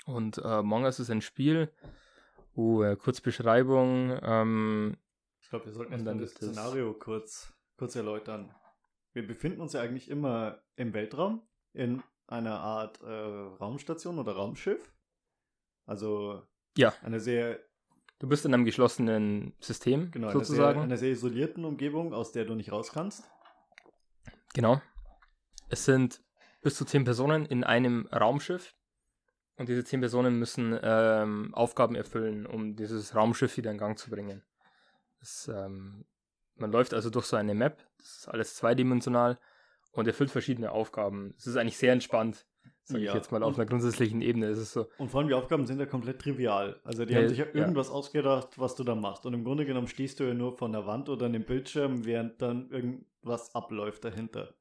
Und äh, Among Us ist ein Spiel, wo äh, kurz Beschreibung, ähm, Ich glaube, wir sollten Und erst dann mal das es- Szenario kurz, kurz erläutern. Wir befinden uns ja eigentlich immer im Weltraum, in einer Art äh, Raumstation oder Raumschiff. Also Ja. eine sehr, du bist in einem geschlossenen System genau, sozusagen. Eine, sehr, eine sehr isolierten Umgebung, aus der du nicht raus kannst. Genau. Es sind bis zu zehn Personen in einem Raumschiff. Und diese zehn Personen müssen ähm, Aufgaben erfüllen, um dieses Raumschiff wieder in Gang zu bringen. Das, ähm, man läuft also durch so eine Map. Das ist alles zweidimensional und erfüllt verschiedene Aufgaben. Es ist eigentlich sehr entspannt, sage Ja, ich jetzt mal. Auf einer grundsätzlichen Ebene ist es so. Und vor allem die Aufgaben sind ja komplett trivial. Also die Ja, haben sich ja ja. irgendwas ausgedacht, was du da machst. Und im Grunde genommen stehst du ja nur von der Wand oder einem Bildschirm, während dann irgendwas abläuft dahinter.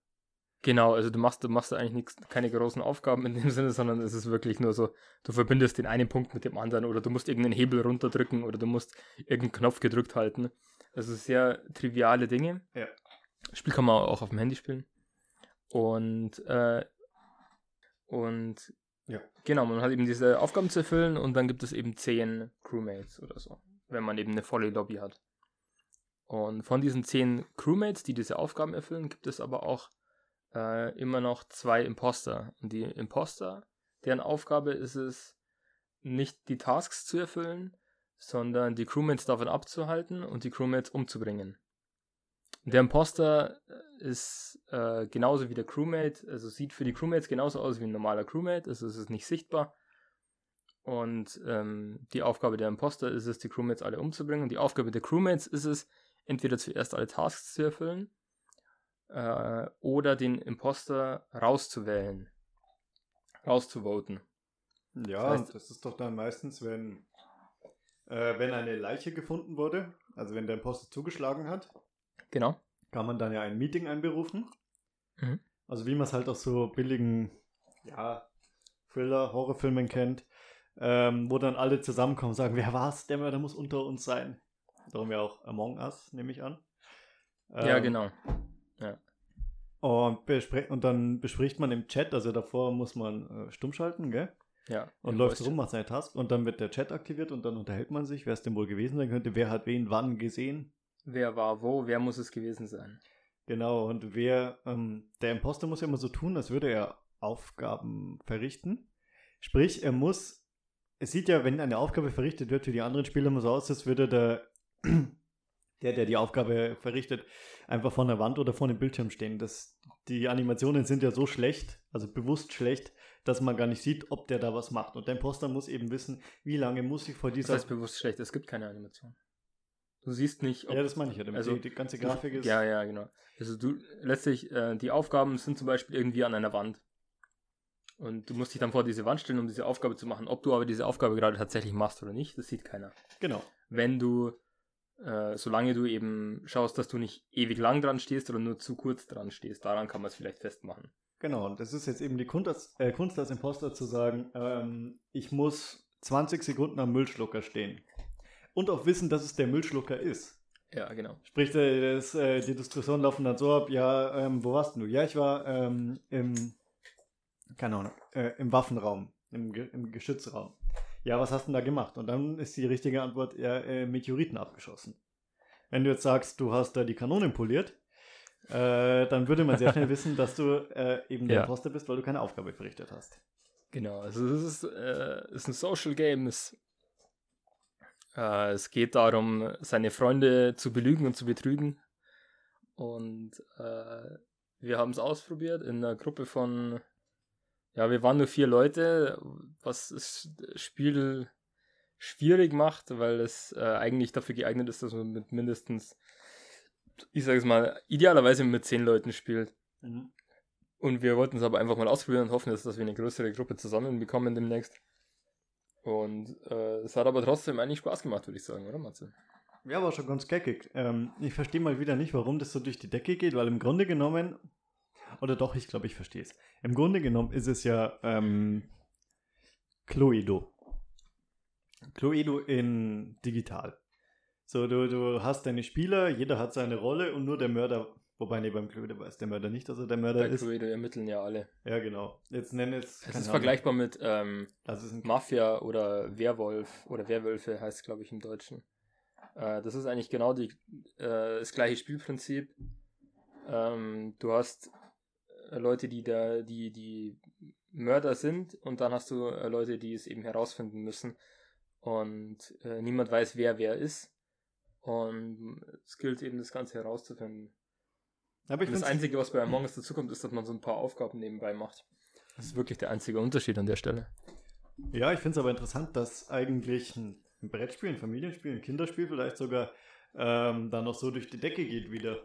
Genau, also du machst, du machst da eigentlich nichts, keine großen Aufgaben in dem Sinne, sondern es ist wirklich nur so, du verbindest den einen Punkt mit dem anderen oder du musst irgendeinen Hebel runterdrücken oder du musst irgendeinen Knopf gedrückt halten. Also sehr triviale Dinge. Ja. Das Spiel kann man auch auf dem Handy spielen. Und, äh, und Ja. Genau, man hat eben diese Aufgaben zu erfüllen und dann gibt es eben zehn Crewmates oder so, wenn man eben eine volle Lobby hat. Und von diesen zehn Crewmates, die diese Aufgaben erfüllen, gibt es aber auch äh, immer noch zwei Imposter. Und die Imposter, deren Aufgabe ist es, nicht die Tasks zu erfüllen, sondern die Crewmates davon abzuhalten und die Crewmates umzubringen. Der Imposter ist äh, genauso wie der Crewmate, also sieht für die Crewmates genauso aus wie ein normaler Crewmate, also es ist nicht sichtbar. Und ähm, die Aufgabe der Imposter ist es, die Crewmates alle umzubringen. Und die Aufgabe der Crewmates ist es, entweder zuerst alle Tasks zu erfüllen äh, oder den Imposter rauszuwählen, rauszuvoten. Ja, das, heißt, das ist doch dann meistens, wenn, äh, wenn eine Leiche gefunden wurde, also wenn der Imposter zugeschlagen hat. Genau. Kann man dann ja ein Meeting einberufen. Mhm. Also wie man es halt aus so billigen, ja, Thriller, Horrorfilmen kennt, ähm, wo dann alle zusammenkommen und sagen, wer war's? Der Mörder muss unter uns sein. Darum ja auch Among Us, nehme ich an. Ähm, ja, genau. Ja. Und, und, dann bespricht man im Chat, also davor muss man äh, stumm schalten, gell? Ja. Und läuft rum, macht seine Task und dann wird der Chat aktiviert und dann unterhält man sich, wer es denn wohl gewesen sein könnte, wer hat wen wann gesehen. Wer war wo, wer muss es gewesen sein. Genau, und wer, ähm, der Imposter muss ja immer so tun, als würde er Aufgaben verrichten. Sprich, er muss, es sieht ja, wenn eine Aufgabe verrichtet wird, für die anderen Spieler immer so aus, als würde der, der, der die Aufgabe verrichtet, einfach vor einer Wand oder vor einem Bildschirm stehen. Das, die Animationen sind ja so schlecht, also bewusst schlecht, dass man gar nicht sieht, ob der da was macht. Und der Imposter muss eben wissen, wie lange muss ich vor dieser. Das heißt bewusst schlecht, es gibt keine Animation. Du siehst nicht. Ob, ja, das meine ich ja. Damit also, die, die ganze Grafik ist. Ja, ja, genau. Also du letztlich, äh, die Aufgaben sind zum Beispiel irgendwie an einer Wand. Und du musst dich dann vor diese Wand stellen, um diese Aufgabe zu machen. Ob du aber diese Aufgabe gerade tatsächlich machst oder nicht, das sieht keiner. Genau. Wenn du, äh, solange du eben schaust, dass du nicht ewig lang dran stehst oder nur zu kurz dran stehst, daran kann man es vielleicht festmachen. Genau, und das ist jetzt eben die Kunst als, äh, Kunst als Imposter zu sagen, ähm, ich muss 20 Sekunden am Müllschlucker stehen. Und auch wissen, dass es der Müllschlucker ist. Ja, genau. Sprich, das, äh, die Diskussionen laufen dann so ab, ja, ähm, wo warst du? Ja, ich war ähm, im, keine Ahnung, äh, im Waffenraum, im, im Geschützraum. Ja, was hast du denn da gemacht? Und dann ist die richtige Antwort, ja, äh, Meteoriten abgeschossen. Wenn du jetzt sagst, du hast da die Kanonen poliert, äh, dann würde man sehr schnell wissen, dass du äh, eben der ja. Imposter bist, weil du keine Aufgabe verrichtet hast. Genau, also es ist, äh, ist ein Social Game. Es, äh, es geht darum, seine Freunde zu belügen und zu betrügen. Und äh, wir haben es ausprobiert in einer Gruppe von, ja, wir waren nur vier Leute, was das Spiel schwierig macht, weil es äh, eigentlich dafür geeignet ist, dass man mit mindestens ich sage es mal, idealerweise mit zehn Leuten spielt. Mhm. Und wir wollten es aber einfach mal ausprobieren und hoffen, dass, dass wir eine größere Gruppe zusammenbekommen demnächst. Und äh, es hat aber trotzdem eigentlich Spaß gemacht, würde ich sagen, oder Matze? Ja, war schon ganz geckig. Ähm, ich verstehe mal wieder nicht, warum das so durch die Decke geht, weil im Grunde genommen, oder doch, ich glaube, ich verstehe es. Im Grunde genommen ist es ja ähm, Cluedo. Cluedo in digital. So, du, du hast deine Spieler, jeder hat seine Rolle und nur der Mörder, wobei nee, beim Cluedo weiß der Mörder nicht, dass er der Mörder Bei ist. Bei Cluedo ermitteln ja alle. Ja, genau. Jetzt nenne es. Es ist Ahnung. vergleichbar mit ähm, Mafia oder Werwolf oder Werwölfe heißt es, glaube ich, im Deutschen. Äh, das ist eigentlich genau die, äh, das gleiche Spielprinzip. Ähm, du hast Leute, die da, die, die Mörder sind und dann hast du äh, Leute, die es eben herausfinden müssen. Und äh, niemand weiß, wer wer ist. Und es gilt eben, das Ganze herauszufinden. Aber das Einzige, was bei Among Us dazukommt, ist, dass man so ein paar Aufgaben nebenbei macht. Das ist wirklich der einzige Unterschied an der Stelle. Ja, ich finde es aber interessant, dass eigentlich ein Brettspiel, ein Familienspiel, ein Kinderspiel vielleicht sogar ähm, dann noch so durch die Decke geht wieder.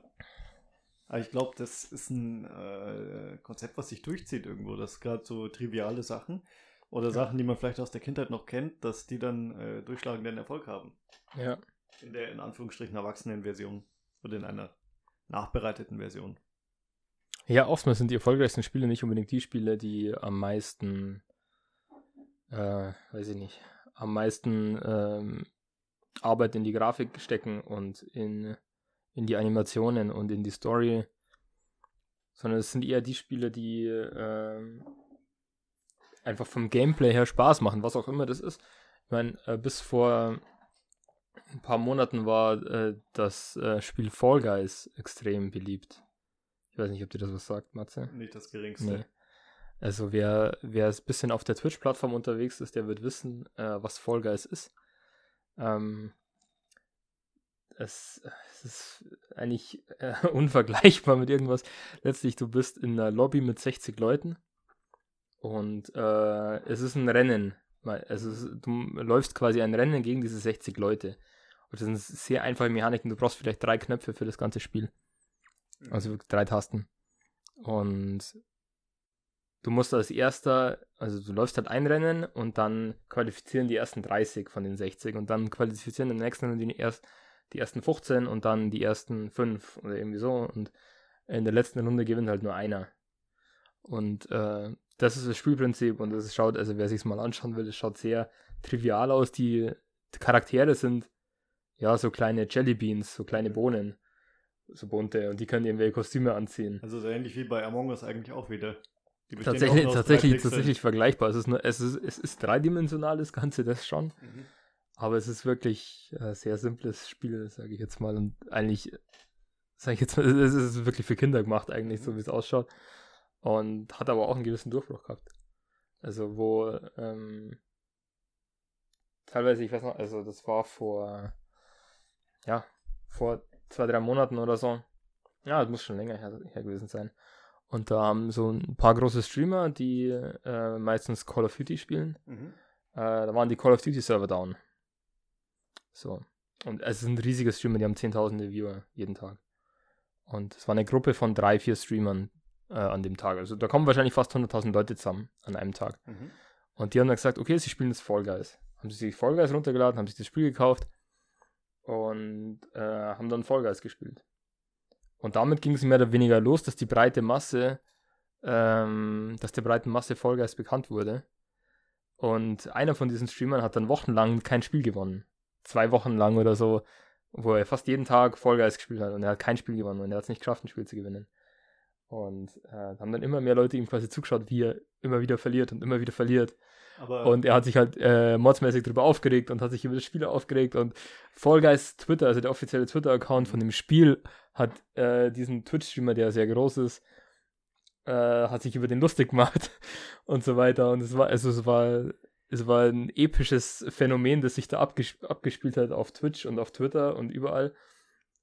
Aber ich glaube, das ist ein äh, Konzept, was sich durchzieht irgendwo, dass gerade so triviale Sachen oder ja. Sachen, die man vielleicht aus der Kindheit noch kennt, dass die dann äh, durchschlagenden Erfolg haben. Ja. In der in Anführungsstrichen erwachsenen Version oder in einer nachbereiteten Version. Ja, oftmals sind die erfolgreichsten Spiele nicht unbedingt die Spiele, die am meisten, äh, weiß ich nicht, am meisten ähm, Arbeit in die Grafik stecken und in, in die Animationen und in die Story, sondern es sind eher die Spiele, die äh, einfach vom Gameplay her Spaß machen, was auch immer das ist. Ich meine, äh, bis vor ein paar Monaten war äh, das äh, Spiel Fall Guys extrem beliebt. Ich weiß nicht, ob dir das was sagt, Matze. Nicht das geringste. Nee. Also wer, wer ein bisschen auf der Twitch-Plattform unterwegs ist, der wird wissen, äh, was Fall Guys ist. Ähm, es, es ist eigentlich äh, unvergleichbar mit irgendwas. Letztlich, du bist in einer Lobby mit 60 Leuten und äh, es ist ein Rennen. Also du läufst quasi ein Rennen gegen diese 60 Leute. Und das sind sehr einfache Mechaniken. Du brauchst vielleicht drei Knöpfe für das ganze Spiel. Mhm. Also drei Tasten. Und du musst als erster, also du läufst halt ein Rennen und dann qualifizieren die ersten 30 von den 60 und dann qualifizieren im nächsten Rennen die, erst, die ersten 15 und dann die ersten 5 oder irgendwie so und in der letzten Runde gewinnt halt nur einer. Und äh, das ist das Spielprinzip und es schaut, also wer sich mal anschauen will, es schaut sehr trivial aus. Die Charaktere sind ja so kleine Jellybeans, so kleine Bohnen, so bunte und die können irgendwelche Kostüme anziehen. Also so ähnlich wie bei Among Us eigentlich auch wieder. Tatsächlich, tatsächlich, tatsächlich vergleichbar. Es ist, nur, es, ist, es ist dreidimensional, das Ganze, das schon. Mhm. Aber es ist wirklich ein sehr simples Spiel, sage ich jetzt mal. Und eigentlich, sage ich jetzt mal, es ist wirklich für Kinder gemacht, eigentlich, mhm. so wie es ausschaut. Und hat aber auch einen gewissen Durchbruch gehabt. Also, wo, ähm, teilweise, ich weiß noch, also das war vor, ja, vor zwei, drei Monaten oder so. Ja, das muss schon länger her, her gewesen sein. Und da haben so ein paar große Streamer, die äh, meistens Call of Duty spielen. Mhm. Äh, da waren die Call of Duty Server down. So. Und es ist ein riesiges Streamer, die haben zehntausende Viewer jeden Tag. Und es war eine Gruppe von drei, vier Streamern äh, an dem Tag. Also da kommen wahrscheinlich fast 100.000 Leute zusammen an einem Tag. Mhm. Und die haben dann gesagt, okay, sie spielen jetzt Fall Guys. Haben sie sich Fall Guys runtergeladen, haben sich das Spiel gekauft und äh, haben dann Fall Guys gespielt. Und damit ging es mehr oder weniger los, dass die breite Masse, ähm, dass der breiten Masse Vollgeist bekannt wurde. Und einer von diesen Streamern hat dann wochenlang kein Spiel gewonnen. Zwei Wochen lang oder so, wo er fast jeden Tag Vollgeist gespielt hat und er hat kein Spiel gewonnen und er hat es nicht geschafft, ein Spiel zu gewinnen. Und äh, haben dann immer mehr Leute ihm quasi zugeschaut, wie er immer wieder verliert und immer wieder verliert. Aber und er hat sich halt äh, modsmäßig darüber aufgeregt und hat sich über das Spiel aufgeregt und Fall Guys Twitter, also der offizielle Twitter-Account von dem Spiel, hat äh, diesen Twitch-Streamer, der sehr groß ist, äh, hat sich über den lustig gemacht und so weiter. Und es war, also es war, es war ein episches Phänomen, das sich da abgesp abgespielt hat auf Twitch und auf Twitter und überall.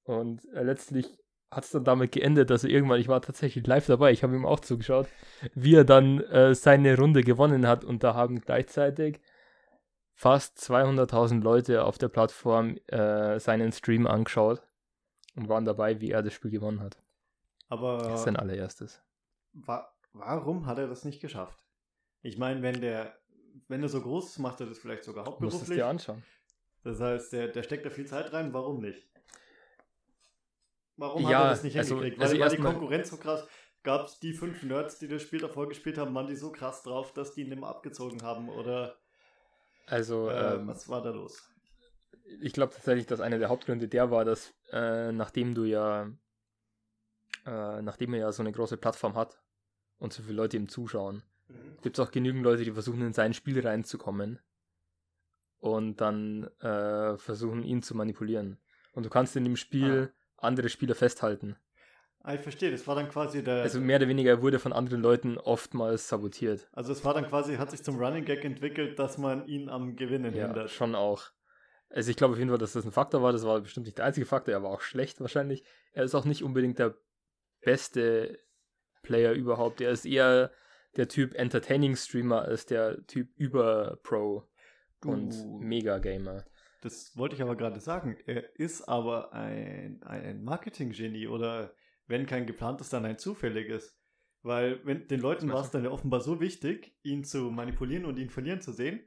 Und äh, letztlich hat es dann damit geendet, dass er irgendwann, ich war tatsächlich live dabei, ich habe ihm auch zugeschaut, wie er dann äh, seine Runde gewonnen hat und da haben gleichzeitig fast 200.000 Leute auf der Plattform äh, seinen Stream angeschaut und waren dabei, wie er das Spiel gewonnen hat. Aber das ist sein allererstes. Wa warum hat er das nicht geschafft? Ich meine, wenn der, wenn er so groß ist, macht er das vielleicht sogar hauptberuflich. Musst es dir anschauen. Das heißt, der, der steckt da viel Zeit rein, warum nicht? Warum ja, hat er das nicht also, hingekriegt? Also weil, weil die Konkurrenz so krass. Gab es die fünf Nerds, die das Spiel davor gespielt haben, waren die so krass drauf, dass die ihn immer abgezogen haben? Oder also, äh, ähm, was war da los? Ich glaube tatsächlich, dass einer der Hauptgründe der war, dass äh, nachdem du ja, äh, nachdem er ja so eine große Plattform hat und so viele Leute ihm zuschauen, mhm. gibt es auch genügend Leute, die versuchen in sein Spiel reinzukommen und dann äh, versuchen ihn zu manipulieren. Und du kannst in dem Spiel ah andere Spieler festhalten. Ah, ich verstehe, das war dann quasi der. Also mehr oder weniger wurde von anderen Leuten oftmals sabotiert. Also es war dann quasi, hat sich zum Running Gag entwickelt, dass man ihn am Gewinnen ja, hindert. schon auch. Also ich glaube auf jeden Fall, dass das ein Faktor war. Das war bestimmt nicht der einzige Faktor, er war auch schlecht wahrscheinlich. Er ist auch nicht unbedingt der beste Player überhaupt. Er ist eher der Typ Entertaining Streamer als der Typ über Pro und uh. Mega Gamer. Das wollte ich aber gerade sagen. Er ist aber ein, ein Marketing-Genie oder wenn kein geplantes, dann ein zufälliges. Weil wenn, den Leuten war es dann ja offenbar so wichtig, ihn zu manipulieren und ihn verlieren zu sehen,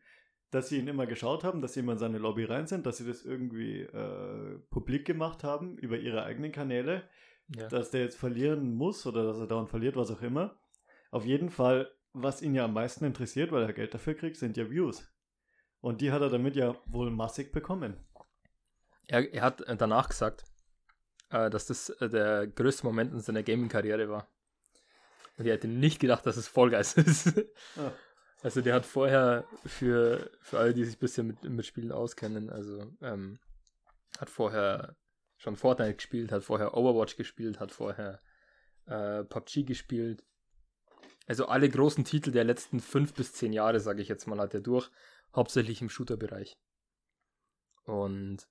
dass sie ihn immer geschaut haben, dass sie immer in seine Lobby rein sind, dass sie das irgendwie äh, publik gemacht haben über ihre eigenen Kanäle, ja. dass der jetzt verlieren muss oder dass er dauernd verliert, was auch immer. Auf jeden Fall, was ihn ja am meisten interessiert, weil er Geld dafür kriegt, sind ja Views. Und die hat er damit ja wohl massig bekommen. Er, er hat danach gesagt, äh, dass das äh, der größte Moment in seiner Gaming-Karriere war. Und er hätte nicht gedacht, dass es Vollgeist ist. Ah. Also der hat vorher, für, für alle, die sich ein bisschen mit, mit Spielen auskennen, also ähm, hat vorher schon Fortnite gespielt, hat vorher Overwatch gespielt, hat vorher äh, PUBG gespielt. Also alle großen Titel der letzten fünf bis zehn Jahre, sage ich jetzt mal, hat er durch, hauptsächlich im Shooter-Bereich. Und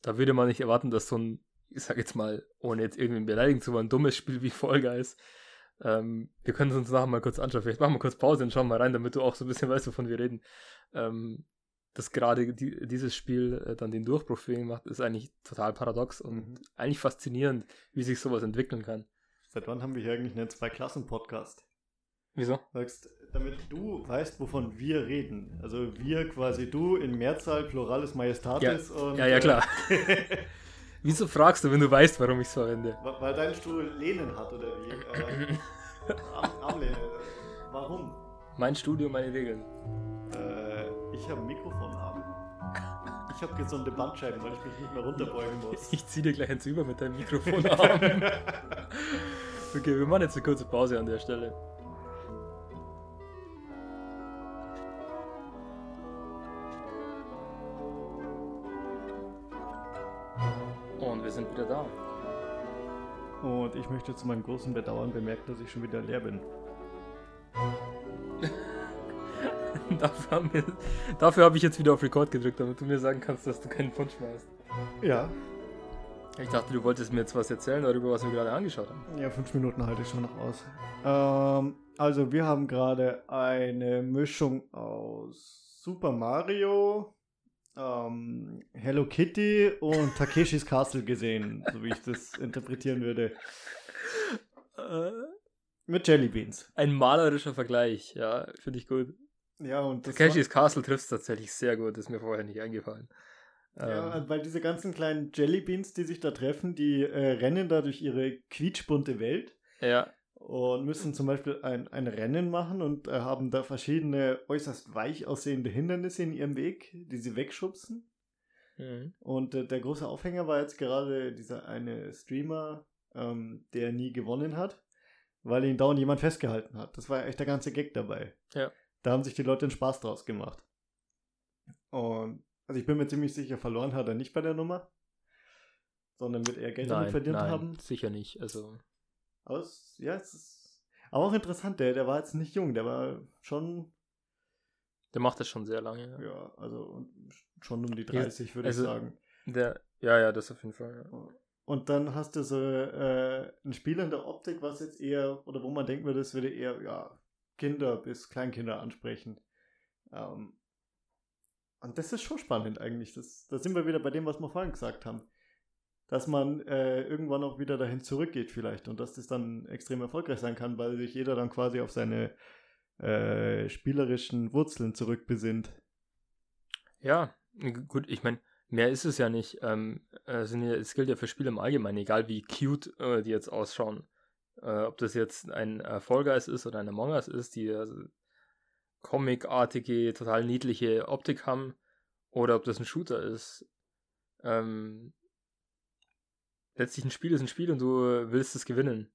da würde man nicht erwarten, dass so ein, ich sag jetzt mal, ohne jetzt irgendwie beleidigen zu wollen, dummes Spiel wie Fall Guys. Ähm, wir können es uns nachher mal kurz anschauen. Vielleicht machen wir kurz Pause und schauen mal rein, damit du auch so ein bisschen weißt, wovon wir reden. Ähm, dass gerade die, dieses Spiel äh, dann den Durchbruch für ihn macht, ist eigentlich total paradox und mhm. eigentlich faszinierend, wie sich sowas entwickeln kann. Seit wann haben wir hier eigentlich einen Zwei-Klassen-Podcast? Wieso? Sagst, damit du weißt, wovon wir reden. Also wir quasi du in Mehrzahl, Pluralis Majestatis ja. und. Ja, ja, klar. Äh, Wieso fragst du, wenn du weißt, warum ich es verwende? Weil dein Stuhl Lehnen hat oder wie? Äh, Arm, Armlehne. Warum? Mein Studio, meine Regeln. Äh, ich habe ein Mikrofonarm. Ich habe gesunde Bandscheiben, weil ich mich nicht mehr runterbeugen muss. Ich zieh dir gleich eins über mit deinem Mikrofonarm. okay, wir machen jetzt eine kurze Pause an der Stelle. Und wir sind wieder da. Und ich möchte zu meinem großen Bedauern bemerken, dass ich schon wieder leer bin. dafür, dafür habe ich jetzt wieder auf Record gedrückt, damit du mir sagen kannst, dass du keinen Punsch mehr hast. Ja. Ich dachte, du wolltest mir jetzt was erzählen darüber, was wir gerade angeschaut haben. Ja, fünf Minuten halte ich schon noch aus. Ähm, also, wir haben gerade eine Mischung aus Super Mario, ähm, Hello Kitty und Takeshis Castle gesehen, so wie ich das interpretieren würde. Äh, Mit Jelly Beans. Ein malerischer Vergleich, ja, finde ich gut. Ja, und Takeshis Castle trifft es tatsächlich sehr gut, das ist mir vorher nicht eingefallen. Ja, ähm, weil diese ganzen kleinen Jellybeans, die sich da treffen, die äh, rennen da durch ihre quietschbunte Welt. Ja und müssen zum Beispiel ein, ein Rennen machen und äh, haben da verschiedene äußerst weich aussehende Hindernisse in ihrem Weg, die sie wegschubsen. Mhm. Und äh, der große Aufhänger war jetzt gerade dieser eine Streamer, ähm, der nie gewonnen hat, weil ihn dauernd jemand festgehalten hat. Das war echt der ganze Gag dabei. Ja. Da haben sich die Leute den Spaß draus gemacht. Und also ich bin mir ziemlich sicher, verloren hat er nicht bei der Nummer, sondern wird eher Geld nein, verdient nein, haben. Sicher nicht. Also aber es, ja, es ist aber auch interessant, der, der war jetzt nicht jung, der war schon. Der macht das schon sehr lange. Ja, ja also schon um die 30, würde also, ich sagen. Der, ja, ja, das auf jeden Fall. Ja. Und dann hast du so äh, ein Spiel in der Optik, was jetzt eher, oder wo man denken würde, es würde eher ja, Kinder bis Kleinkinder ansprechen. Ähm, und das ist schon spannend eigentlich. Das, da sind wir wieder bei dem, was wir vorhin gesagt haben dass man äh, irgendwann auch wieder dahin zurückgeht vielleicht und dass das dann extrem erfolgreich sein kann, weil sich jeder dann quasi auf seine äh, spielerischen Wurzeln zurückbesinnt. Ja, gut, ich meine, mehr ist es ja nicht. Ähm, also es gilt ja für Spiele im Allgemeinen, egal wie cute äh, die jetzt ausschauen. Äh, ob das jetzt ein Erfolgeis ist oder ein Among Us ist, die also comicartige, total niedliche Optik haben, oder ob das ein Shooter ist. Ähm, letztlich ein Spiel ist ein Spiel und du willst es gewinnen.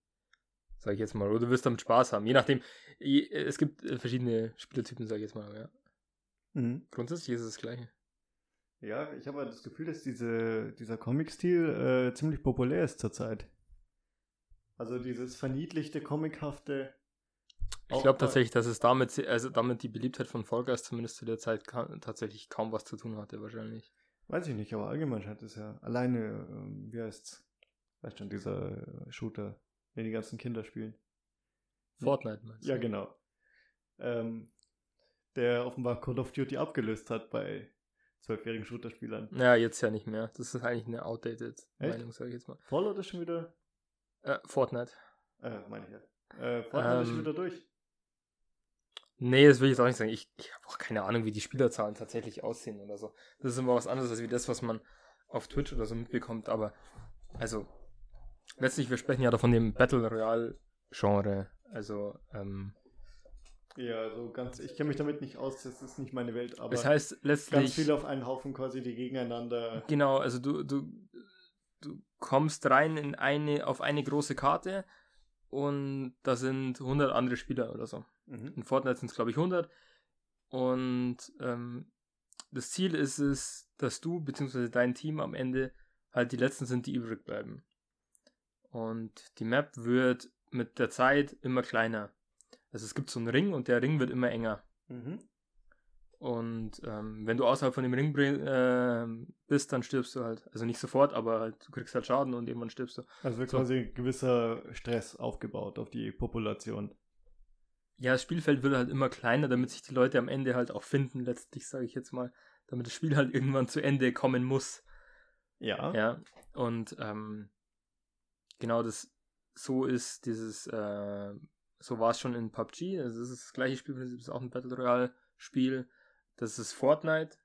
Sag ich jetzt mal. Oder du wirst damit Spaß haben. Je nachdem. Es gibt äh, verschiedene Spieltypen, sag ich jetzt mal. Ja. Mhm. Grundsätzlich ist es das Gleiche. Ja, ich habe das Gefühl, dass diese, dieser Comic-Stil äh, ziemlich populär ist zurzeit. Also dieses verniedlichte, comichafte. Ich glaube tatsächlich, dass es damit, also damit die Beliebtheit von Fall Guys zumindest zu der Zeit ka tatsächlich kaum was zu tun hatte, wahrscheinlich. Weiß ich nicht, aber allgemein scheint es ja alleine, ähm, wie heißt's? Weißt schon, dieser Shooter, den die ganzen Kinder spielen. Fortnite meinst du? Ja, genau. Ähm, der offenbar Call of Duty abgelöst hat bei zwölfjährigen Shooter-Spielern. Ja, jetzt ja nicht mehr. Das ist eigentlich eine outdated Echt? Meinung, sage ich jetzt mal. Fallout ist schon wieder. Äh, Fortnite. Äh, meine ich ja. Äh, Fortnite ähm, ist wieder durch. Nee, das will ich jetzt auch nicht sagen. Ich, ich habe auch keine Ahnung, wie die Spielerzahlen tatsächlich aussehen oder so. Das ist immer was anderes als wie das, was man auf Twitch oder so mitbekommt. Aber, also, letztlich, wir sprechen ja da von dem Battle Royale Genre. Also, ähm, ja, also ganz, ich kenne mich damit nicht aus, das ist nicht meine Welt, aber das heißt letztlich ganz viele auf einen Haufen quasi, die gegeneinander. Genau, also du, du, du kommst rein in eine, auf eine große Karte und da sind 100 andere Spieler oder so. Mhm. In Fortnite sind es, glaube ich, 100. Und ähm, das Ziel ist es, dass du bzw. dein Team am Ende halt die letzten sind, die übrig bleiben. Und die Map wird mit der Zeit immer kleiner. Also es gibt so einen Ring und der Ring wird immer enger. Mhm. Und ähm, wenn du außerhalb von dem Ring äh, bist, dann stirbst du halt. Also nicht sofort, aber halt, du kriegst halt Schaden und irgendwann stirbst du. Also wird So. quasi ein gewisser Stress aufgebaut auf die Population. Ja, das Spielfeld wird halt immer kleiner, damit sich die Leute am Ende halt auch finden, letztlich, sage ich jetzt mal. Damit das Spiel halt irgendwann zu Ende kommen muss. Ja. Ja. Und ähm, genau das, so ist dieses, äh, so war es schon in PUBG. Also es ist das gleiche Spielprinzip, es ist auch ein Battle Royale Spiel. Das ist Fortnite.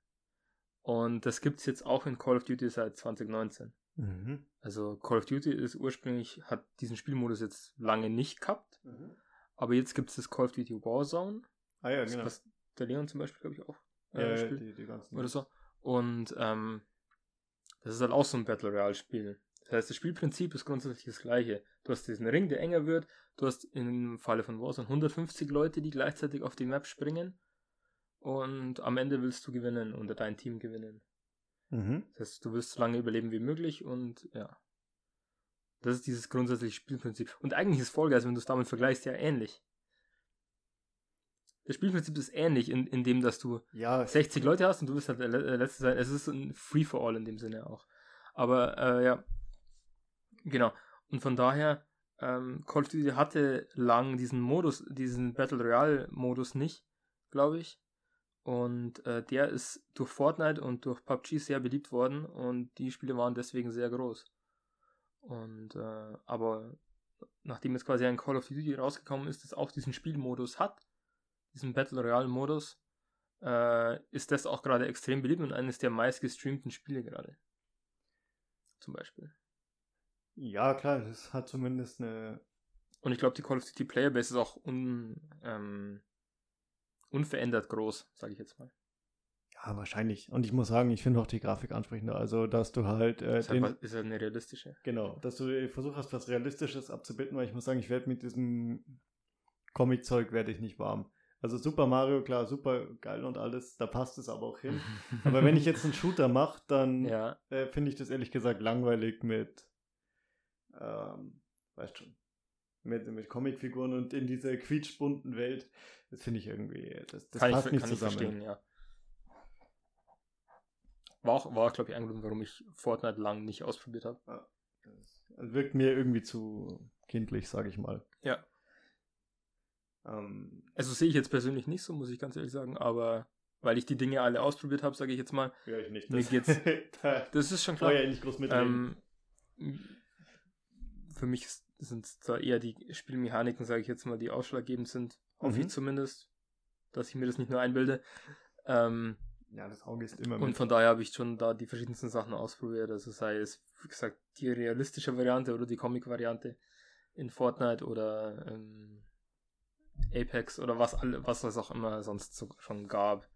Und das gibt es jetzt auch in Call of Duty seit 2019. Mhm. Also Call of Duty ist ursprünglich, hat diesen Spielmodus jetzt lange nicht gehabt. Mhm. Aber jetzt gibt es das Call of Duty Warzone. Ah ja, Das, genau. was der Leon zum Beispiel, glaube ich, auch äh, ja, die, die ganzen. Oder so. Und ähm, das ist halt auch so ein Battle Royale Spiel. Das heißt, das Spielprinzip ist grundsätzlich das gleiche. Du hast diesen Ring, der enger wird. Du hast im Falle von Warzone 150 Leute, die gleichzeitig auf die Map springen. Und am Ende willst du gewinnen oder dein Team gewinnen. Mhm. Das heißt, du willst so lange überleben wie möglich und ja. Das ist dieses grundsätzliche Spielprinzip. Und eigentlich ist Fall Guys, wenn du es damit vergleichst, ja ähnlich. Das Spielprinzip ist ähnlich, in, in dem, dass du Ja, 60 Leute hast und du wirst halt der Letzte sein. Es ist ein Free-for-all in dem Sinne auch. Aber äh, ja, genau. Und von daher, ähm, Call of Duty hatte lang diesen Modus, diesen Battle Royale-Modus nicht, glaube ich. Und äh, der ist durch Fortnite und durch PUBG sehr beliebt worden und die Spiele waren deswegen sehr groß. Und äh, aber nachdem jetzt quasi ein Call of Duty rausgekommen ist, das auch diesen Spielmodus hat, diesen Battle Royale Modus, äh, ist das auch gerade extrem beliebt und eines der meistgestreamten Spiele gerade. Zum Beispiel. ja, klar, es hat zumindest eine. Und ich glaube, die Call of Duty Playerbase ist auch un, ähm, unverändert groß, sage ich jetzt mal. Ja, wahrscheinlich. Und ich muss sagen, ich finde auch die Grafik ansprechender. Also, dass du halt. Äh, Ist halt, was- ist halt eine realistische. Genau, dass du versucht hast, was Realistisches abzubilden, weil ich muss sagen, ich werde mit diesem Comic-Zeug werde ich nicht warm. Also Super Mario, klar, super geil und alles, da passt es aber auch hin. Aber wenn ich jetzt einen Shooter mache, dann ja, äh, finde ich das ehrlich gesagt langweilig mit, ähm, weißt schon, mit, mit Comicfiguren und in dieser quietschbunten Welt. Das finde ich irgendwie, das, das kann, passt ich, nicht kann ich zusammen. verstehen, ja. War auch, war, glaube ich, ein Grund, warum ich Fortnite lang nicht ausprobiert habe. Das wirkt mir irgendwie zu kindlich, sage ich mal. Ja. Ähm, Also sehe ich jetzt persönlich nicht so, muss ich ganz ehrlich sagen, aber weil ich die Dinge alle ausprobiert habe, sage ich jetzt mal, Ja, ich nicht. Mir Das, geht's- da das ist schon klar. ich ja nicht groß mitreden. Ähm, für mich ist- sind da eher die Spielmechaniken, sage ich jetzt mal, die ausschlaggebend sind. Hoffe Mhm. ich zumindest, dass ich mir das nicht nur einbilde. Ähm, ja, das Auge ist immer und mit. von daher habe ich schon da die verschiedensten Sachen ausprobiert. Also sei es, wie gesagt, die realistische Variante oder die Comic-Variante in Fortnite oder ähm, Apex oder was, was es auch immer sonst so schon gab.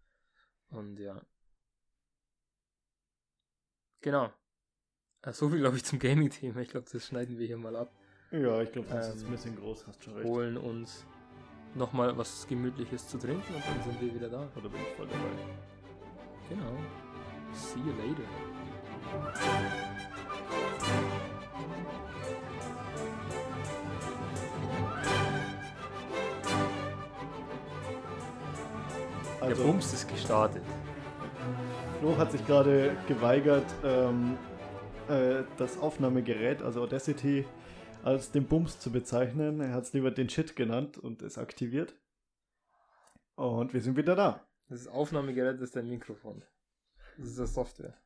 Und ja. Genau. Äh, So viel, glaube ich, zum Gaming-Thema. Ich glaube, das schneiden wir hier mal ab. Ja, ich glaube, das ist Ähm, ein bisschen groß, hast schon recht. Holen uns nochmal was Gemütliches zu trinken und dann sind wir wieder da. Oder bin ich voll dabei? Genau. See you later. Der Also, Bums ist gestartet. Flo hat sich gerade geweigert, ähm, äh, das Aufnahmegerät, also Audacity, als den Bums zu bezeichnen. Er hat es lieber den Shit genannt und es aktiviert. Und wir sind wieder da. Das Aufnahmegerät ist dein Mikrofon. Das ist das Software.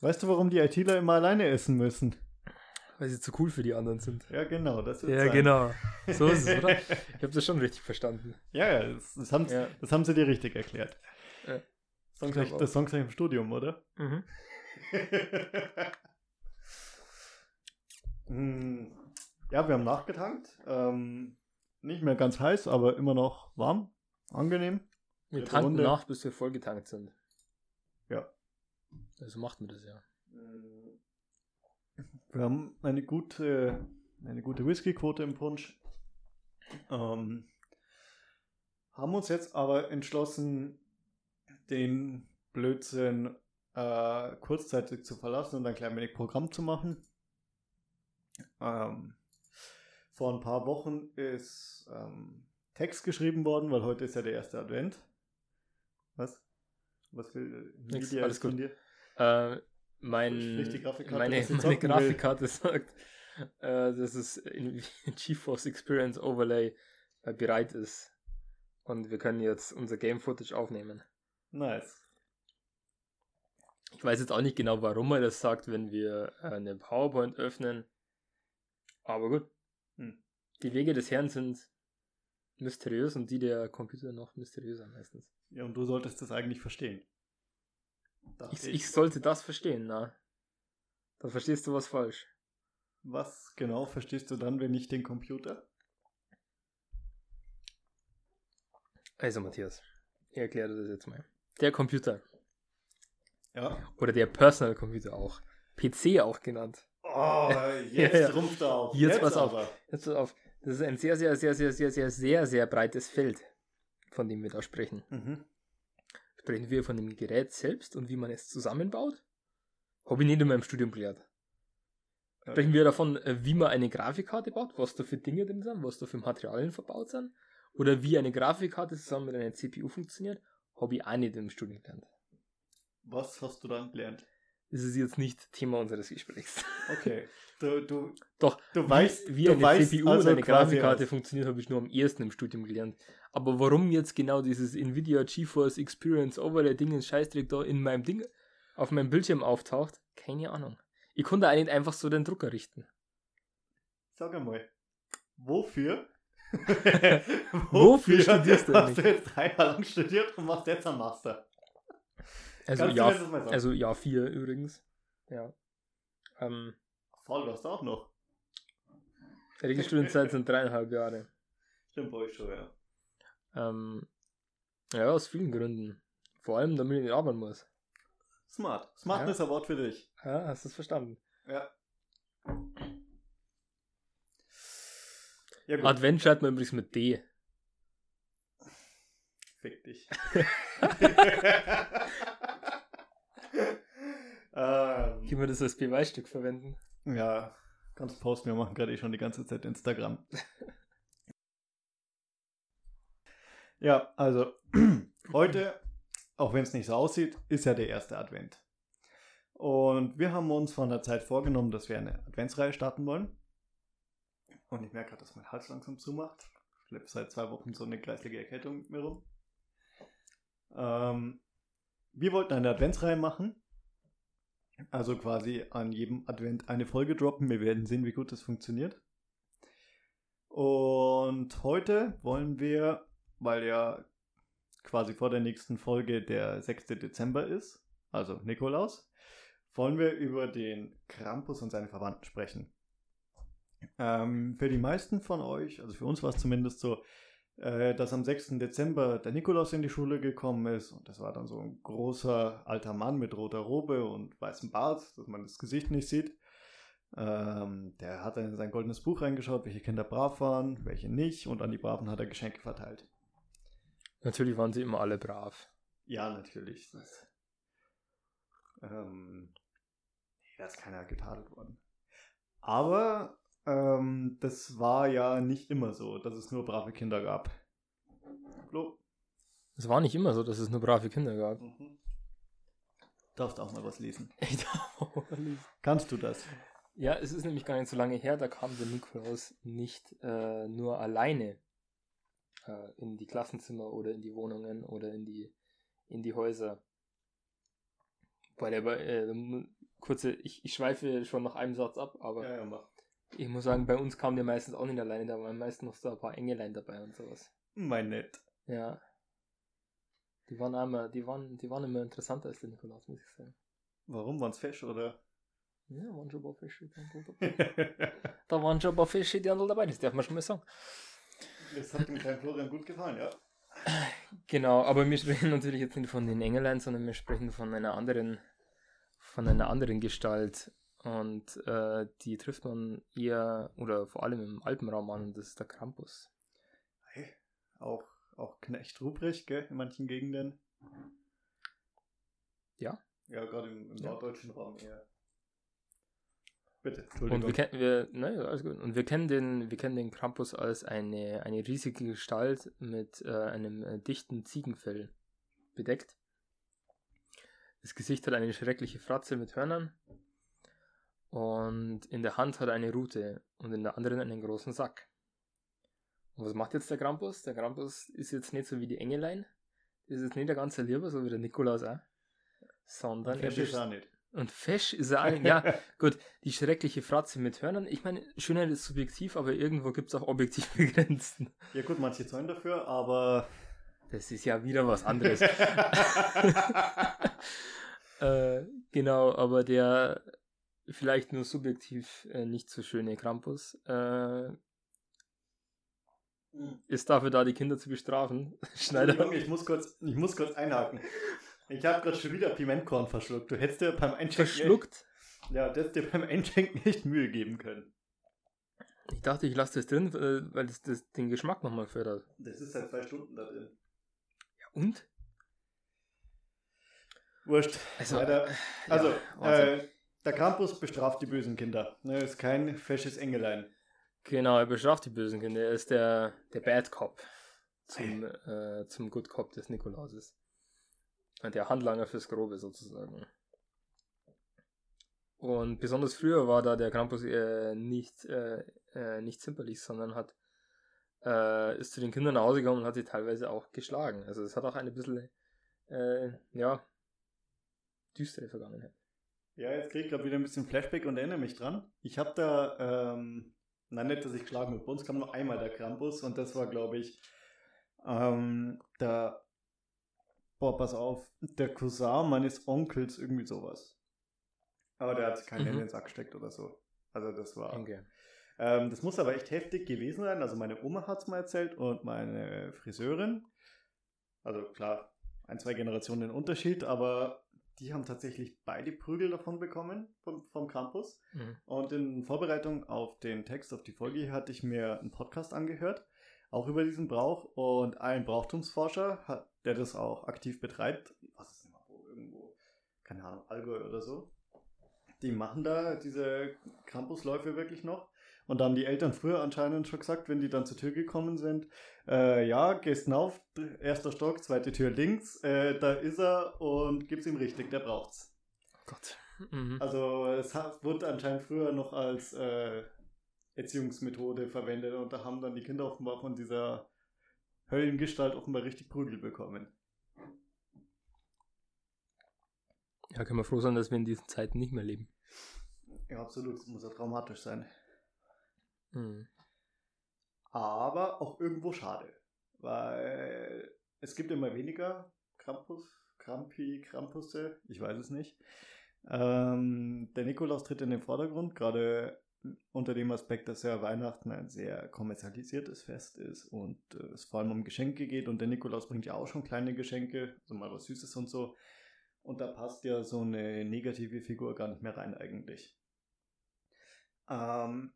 Weißt du, warum die ITler immer alleine essen müssen? Weil sie zu cool für die anderen sind. Ja, genau. Das Ja, sein. genau. So ist es, oder? Ich habe das schon richtig verstanden. Ja, ja, das, das, haben, Ja. das haben sie dir richtig erklärt. Ja. Songtext, glaub auch. das im Studium, oder? Mhm. Hm, ja, wir haben nachgetankt. Ähm, nicht mehr ganz heiß, aber immer noch warm. Angenehm. Wir Dritte tanken Runde. nach, bis wir vollgetankt sind. Ja. Also macht man das ja. Wir haben eine gute, eine gute Whisky-Quote im Punsch. Ähm, haben uns jetzt aber entschlossen, den Blödsinn äh, kurzzeitig zu verlassen und ein klein wenig Programm zu machen. Ähm, vor ein paar Wochen ist ähm, Text geschrieben worden, weil heute ist ja der erste Advent. Was? Was will Nix, Media alles von dir? Äh, mein, Grafikkarte, meine, meine zocken will. Grafikkarte sagt, äh, dass es in GeForce Experience Overlay äh, bereit ist. Und wir können jetzt unser Game Footage aufnehmen. Nice. Ich weiß jetzt auch nicht genau, warum er das sagt, wenn wir äh, eine PowerPoint öffnen. Aber gut. Hm. Die Wege des Herrn sind mysteriös und die der Computer noch mysteriöser meistens. Ja, und du solltest das eigentlich verstehen. Ich, ich sollte das verstehen, na. Da verstehst du was falsch. Was genau verstehst du dann, wenn nicht den Computer? Also, Matthias, ich erkläre dir das jetzt mal. Der Computer Ja. oder der Personal Computer auch, PC auch genannt. Oh, jetzt Ja, ja. rumpft er auf. Jetzt pass auf. aber. Jetzt pass auf. Das ist ein sehr, sehr, sehr, sehr, sehr, sehr, sehr, sehr breites Feld, von dem wir da sprechen. Mhm. Sprechen wir von dem Gerät selbst und wie man es zusammenbaut? Habe ich nicht in meinem Studium gelernt. Sprechen wir davon, äh, wie man eine Grafikkarte baut, was da für Dinge drin sind, was da für Materialien verbaut sind? Oder wie eine Grafikkarte zusammen mit einer CPU funktioniert? Habe ich auch nicht im Studium gelernt. Was hast du dann gelernt? Das ist jetzt nicht Thema unseres Gesprächs. Okay. Du, du, Doch, du weißt, wie eine weißt CPU also und eine Grafikkarte funktioniert, habe ich nur am ersten im Studium gelernt. Aber warum jetzt genau dieses Nvidia GeForce Experience Overlay Ding, Scheißdreck da in meinem Ding auf meinem Bildschirm auftaucht, keine Ahnung. Ich konnte nicht einfach so den Drucker richten. Sag einmal, wofür? Wofür studierst du Hast du eigentlich? jetzt drei Jahre lang studiert und machst jetzt einen Master? Also Kannst du ja, mir das mal sagen? also ja, vier übrigens. Ja. Ähm, Voll, du hast auch noch. Regelstudienzeit sind dreieinhalb Jahre. Stimmt bei euch schon, ja. Ähm, ja, aus vielen Gründen. Vor allem, damit ich nicht arbeiten muss. Smart. Smart Ja. ist ein Wort für dich. Ja, hast du es verstanden? Ja. Ja Advent schreibt man übrigens mit D. fick dich. ähm, Können wir das als Beweisstück verwenden? ja, kannst posten, wir machen gerade eh schon die ganze Zeit Instagram. ja, also heute, auch wenn es nicht so aussieht, ist ja der erste Advent. Und wir haben uns von der Zeit vorgenommen, dass wir eine Adventsreihe starten wollen. Und ich merke gerade, dass mein Hals langsam zumacht. Ich schleppe seit zwei Wochen so eine kreislige Erkältung mit mir rum. Ähm, wir wollten eine Adventsreihe machen. Also quasi an jedem Advent eine Folge droppen. Wir werden sehen, wie gut das funktioniert. Und heute wollen wir, weil ja quasi vor der nächsten Folge der 6. Dezember ist, also Nikolaus, wollen wir über den Krampus und seine Verwandten sprechen. Ähm, für die meisten von euch, also für uns war es zumindest so, äh, dass am 6. Dezember der Nikolaus in die Schule gekommen ist und das war dann so ein großer alter Mann mit roter Robe und weißem Bart, dass man das Gesicht nicht sieht. Ähm, der hat dann in sein goldenes Buch reingeschaut, welche Kinder brav waren, welche nicht und an die Braven hat er Geschenke verteilt. Natürlich waren sie immer alle brav. Ja, natürlich. Das, ähm, da ist keiner getadelt worden. Aber ähm, das war ja nicht immer so, dass es nur brave Kinder gab. Flo? Es war nicht immer so, dass es nur brave Kinder gab. Mhm. Darfst auch mal was lesen. Ich darf auch mal lesen. Kannst du das? Ja, es ist nämlich gar nicht so lange her, da kam der Nikolaus nicht äh, nur alleine äh, in die Klassenzimmer oder in die Wohnungen oder in die, in die Häuser. Weil er bei, äh, kurze, ich, ich schweife schon nach einem Satz ab, aber ja, mach. Ich muss sagen, bei uns kam der meistens auch nicht alleine, da waren meistens noch so ein paar Engelein dabei und sowas. Mein nett. Ja. Die waren immer, die waren, die waren immer interessanter als der Nikolaus, muss ich sagen. Warum waren's Fisch oder? Ja, waren schon ein paar Fische. dabei. Da waren schon ein paar Fische, die anderen dabei, das darf man schon mal sagen. das hat dem kleinen Florian gut gefallen, ja. Genau, aber wir sprechen natürlich jetzt nicht von den Engelein, sondern wir sprechen von einer anderen, von einer anderen Gestalt. Und äh, die trifft man eher oder vor allem im Alpenraum an und das ist der Krampus. Hey, auch, auch Knecht Ruprecht, gell, in manchen Gegenden. Ja. Ja, gerade im, im Ja. norddeutschen Raum eher. Bitte, Und Entschuldigung. wir kennen, wir, ne, alles gut. Und wir kennen den, wir kennen den Krampus als eine, eine riesige Gestalt mit äh, einem äh, dichten Ziegenfell bedeckt. Das Gesicht hat eine schreckliche Fratze mit Hörnern. Und in der Hand hat er eine Rute und in der anderen einen großen Sack. Und was macht jetzt der Krampus? Der Krampus ist jetzt nicht so wie die Engelein. Ist jetzt nicht der ganze Lieber, so wie der Nikolaus auch. Sondern Fesch er ist auch nicht. und fesch ist er auch, ja, gut, die schreckliche Fratze mit Hörnern. Ich meine, Schönheit ist subjektiv, aber irgendwo gibt es auch objektive Grenzen. Ja gut, manche zahlen dafür, aber Das ist ja wieder was anderes. äh, genau, aber der vielleicht nur subjektiv äh, nicht so schöne Krampus äh, ist dafür da, die Kinder zu bestrafen. Schneider. Ich muss kurz, ich muss kurz einhaken. Ich habe gerade schon wieder Pimentkorn verschluckt. Du hättest dir beim Einschenken Verschluckt. Ja, du hättest dir beim Einschenken nicht Mühe geben können. Ich dachte, ich lasse das drin, äh, weil das, das den Geschmack nochmal fördert. Das ist seit zwei Stunden da drin. Ja, und? Wurscht. Also, Weiter. äh, Also, ja, Wahnsinn. äh, der Krampus bestraft die bösen Kinder. Ne, ist kein fesches Engelein. Genau, er bestraft die bösen Kinder. Er ist der, der Bad Cop zum, äh, zum Good Cop des Nikolauses. Und Der Handlanger fürs Grobe sozusagen. Und besonders früher war da der Krampus äh, nicht, äh, äh, nicht zimperlich, sondern hat äh, ist zu den Kindern nach Hause gekommen und hat sie teilweise auch geschlagen. Also es hat auch eine bisschen äh, ja düstere Vergangenheit. Ja, jetzt kriege ich gerade wieder ein bisschen Flashback und erinnere mich dran. Ich habe da, ähm, nein, nicht, dass ich geschlagen habe. Bei uns kam nur einmal der Krampus und das war, glaube ich, ähm, der, boah, pass auf, der Cousin meines Onkels, irgendwie sowas. Aber der hat keinen Mhm. in den Sack gesteckt oder so. Also das war. Danke. Ähm, das muss aber echt heftig gewesen sein. Also meine Oma hat es mal erzählt und meine Friseurin. Also klar, ein, zwei Generationen Unterschied, aber die haben tatsächlich beide Prügel davon bekommen vom, vom Campus. Mhm. Und in Vorbereitung auf den Text, auf die Folge hatte ich mir einen Podcast angehört, auch über diesen Brauch. Und ein Brauchtumsforscher, hat, der das auch aktiv betreibt, was ist denn mal wo, irgendwo, keine Ahnung, Allgäu oder so, die machen da diese Campusläufe wirklich noch. Und da haben die Eltern früher anscheinend schon gesagt, wenn die dann zur Tür gekommen sind, äh, ja, gehst hinauf, erster Stock, zweite Tür links, äh, da ist er und gib's ihm richtig, der braucht's. Oh Gott. Mhm. Also es hat, wurde anscheinend früher noch als äh, Erziehungsmethode verwendet und da haben dann die Kinder offenbar von dieser Höllengestalt offenbar richtig Prügel bekommen. Ja, können wir froh sein, dass wir in diesen Zeiten nicht mehr leben. Ja, absolut, es muss ja traumatisch sein. Mhm. Aber auch irgendwo schade, weil es gibt immer weniger Krampus, Krampi, Krampusse, ich weiß es nicht. Ähm, der Nikolaus tritt in den Vordergrund, gerade unter dem Aspekt, dass ja Weihnachten ein sehr kommerzialisiertes Fest ist und äh, es vor allem um Geschenke geht und der Nikolaus bringt ja auch schon kleine Geschenke, so mal was Süßes und so. Und da passt ja so eine negative Figur gar nicht mehr rein eigentlich. Ähm,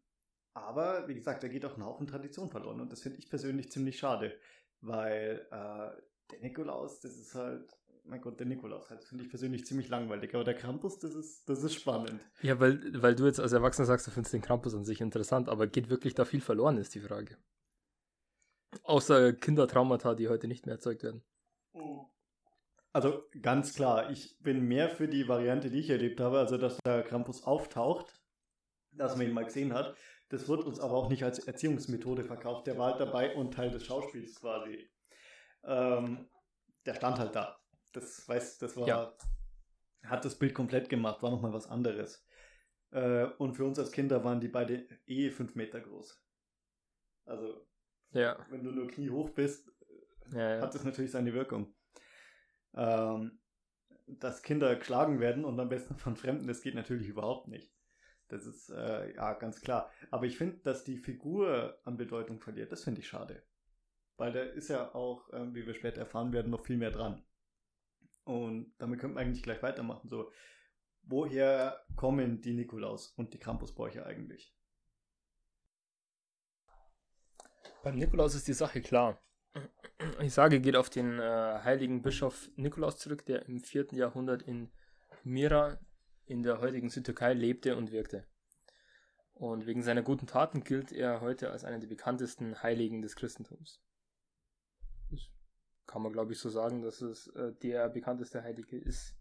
aber wie gesagt, da geht auch ein Haufen Tradition verloren und das finde ich persönlich ziemlich schade, weil äh, der Nikolaus, das ist halt, mein Gott, der Nikolaus, halt finde ich persönlich ziemlich langweilig, aber der Krampus, das ist, das ist spannend. Ja, weil, weil du jetzt als Erwachsener sagst, du findest den Krampus an sich interessant, aber geht wirklich da viel verloren, ist die Frage. Außer Kindertraumata, die heute nicht mehr erzeugt werden. Also ganz klar, ich bin mehr für die Variante, die ich erlebt habe, also dass der Krampus auftaucht, dass man ihn mal gesehen hat. Das wird uns aber auch nicht als Erziehungsmethode verkauft. Der war halt dabei und Teil des Schauspiels quasi. Ähm, der stand halt da. Das weiß, das war, Ja. hat das Bild komplett gemacht, war nochmal was anderes. Äh, und für uns als Kinder waren die beide eh fünf Meter groß. Also, Ja, wenn du nur kniehoch bist, ja, hat das natürlich seine Wirkung. Ähm, dass Kinder geschlagen werden und am besten von Fremden, das geht natürlich überhaupt nicht. Das ist äh, ja ganz klar. Aber ich finde, dass die Figur an Bedeutung verliert, das finde ich schade. Weil da ist ja auch, ähm, wie wir später erfahren werden, noch viel mehr dran. Und damit könnte man eigentlich gleich weitermachen. So, woher kommen die Nikolaus und die Krampusbräuche eigentlich? Beim Nikolaus ist die Sache klar. Ich sage, geht auf den äh, heiligen Bischof Nikolaus zurück, der im 4. Jahrhundert in Mira in der heutigen Südtürkei lebte und wirkte. Und wegen seiner guten Taten gilt er heute als einer der bekanntesten Heiligen des Christentums. Das kann man, glaube ich, so sagen, dass es äh, der bekannteste Heilige ist,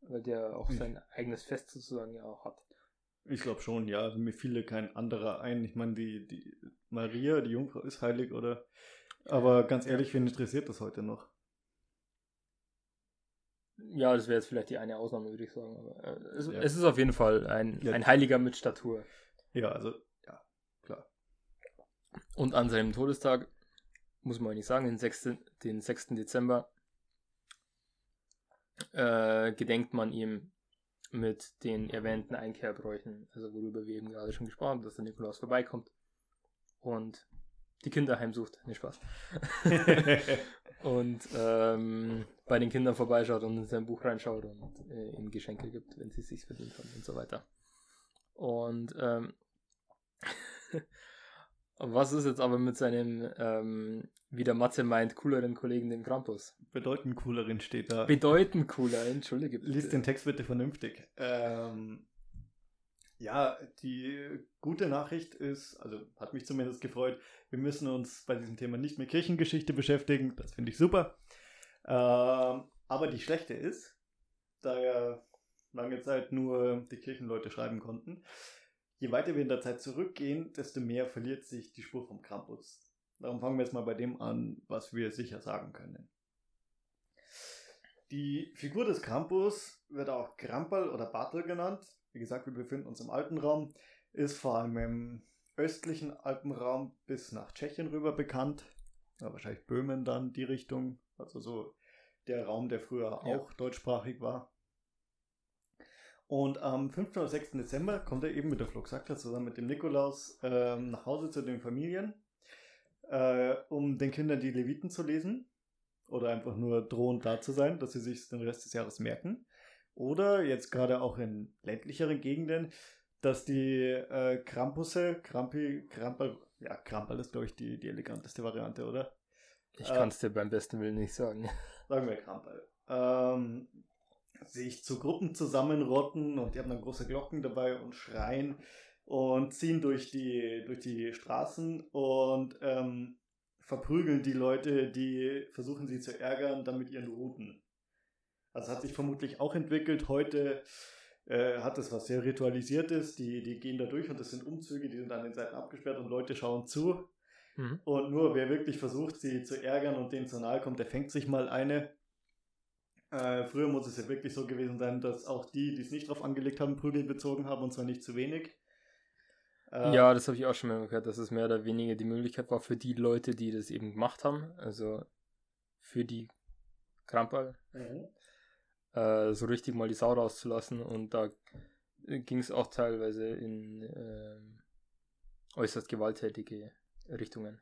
weil der auch sein eigenes Fest sozusagen ja auch hat. Ich glaube schon, ja. Also mir fiel kein anderer ein. Ich meine, die, die Maria, die Jungfrau, ist heilig, oder? Aber ganz ehrlich, wen interessiert das heute noch? Ja, das wäre jetzt vielleicht die eine Ausnahme, würde ich sagen. Aber äh, es, ja. es, ist auf jeden Fall ein, ja. ein Heiliger mit Statur. Ja, also, ja, klar. Und an seinem Todestag, muss man nicht sagen, den 6. Den 6. Dezember, äh, gedenkt man ihm mit den erwähnten Einkehrbräuchen, also worüber wir eben gerade schon gesprochen haben, dass der Nikolaus vorbeikommt und die Kinder heimsucht. Nicht Spaß. und ähm, bei den Kindern vorbeischaut und in sein Buch reinschaut und äh, ihnen Geschenke gibt, wenn sie es sich verdient haben und so weiter. Und ähm, was ist jetzt aber mit seinem, ähm, wie der Matze meint, cooleren Kollegen, dem Krampus? Bedeutend cooleren steht da. Bedeutend cooler, entschuldige bitte. Lies den Text bitte vernünftig. Ähm, ja, die gute Nachricht ist, also hat mich zumindest gefreut, wir müssen uns bei diesem Thema nicht mit Kirchengeschichte beschäftigen. Das finde ich super. Ähm, aber die schlechte ist, da ja lange Zeit nur die Kirchenleute schreiben konnten, je weiter wir in der Zeit zurückgehen, desto mehr verliert sich die Spur vom Krampus. Darum fangen wir jetzt mal bei dem an, was wir sicher sagen können. Die Figur des Krampus wird auch Krampel oder Bartel genannt. Wie gesagt, wir befinden uns im Alpenraum, ist vor allem im östlichen Alpenraum bis nach Tschechien rüber bekannt. Ja, wahrscheinlich Böhmen dann die Richtung, also so der Raum, der früher ja. auch deutschsprachig war. Und am 5. oder 6. Dezember kommt er eben mit der Fluxakta zusammen mit dem Nikolaus äh, nach Hause zu den Familien, äh, um den Kindern die Leviten zu lesen. Oder einfach nur drohend da zu sein, dass sie sich den Rest des Jahres merken. Oder jetzt gerade auch in ländlicheren Gegenden, dass die äh, Krampusse, Krampi, Krampel, ja, Krampel ist, glaube ich, die, die eleganteste Variante, oder? Ich äh, kann es dir beim besten Willen nicht sagen. Sagen wir Krampel. Ähm, sich zu Gruppen zusammenrotten und die haben dann große Glocken dabei und schreien und ziehen durch die, durch die Straßen und ähm, verprügeln die Leute, die versuchen sie zu ärgern, dann mit ihren Routen. Also hat sich vermutlich auch entwickelt. Heute äh, hat es was sehr Ritualisiertes. Die, die gehen da durch und das sind Umzüge, die sind an den Seiten abgesperrt und Leute schauen zu. Mhm. Und nur wer wirklich versucht, sie zu ärgern und denen zu nahe kommt, der fängt sich mal eine. Äh, früher muss es ja wirklich so gewesen sein, dass auch die, die es nicht drauf angelegt haben, Prügel bezogen haben und zwar nicht zu wenig. Äh, ja, das habe ich auch schon mal gehört, dass es mehr oder weniger die Möglichkeit war für die Leute, die das eben gemacht haben, also für die Krampal, mhm. Äh, so richtig mal die Sau rauszulassen und da ging es auch teilweise in äh, äußerst gewalttätige Richtungen.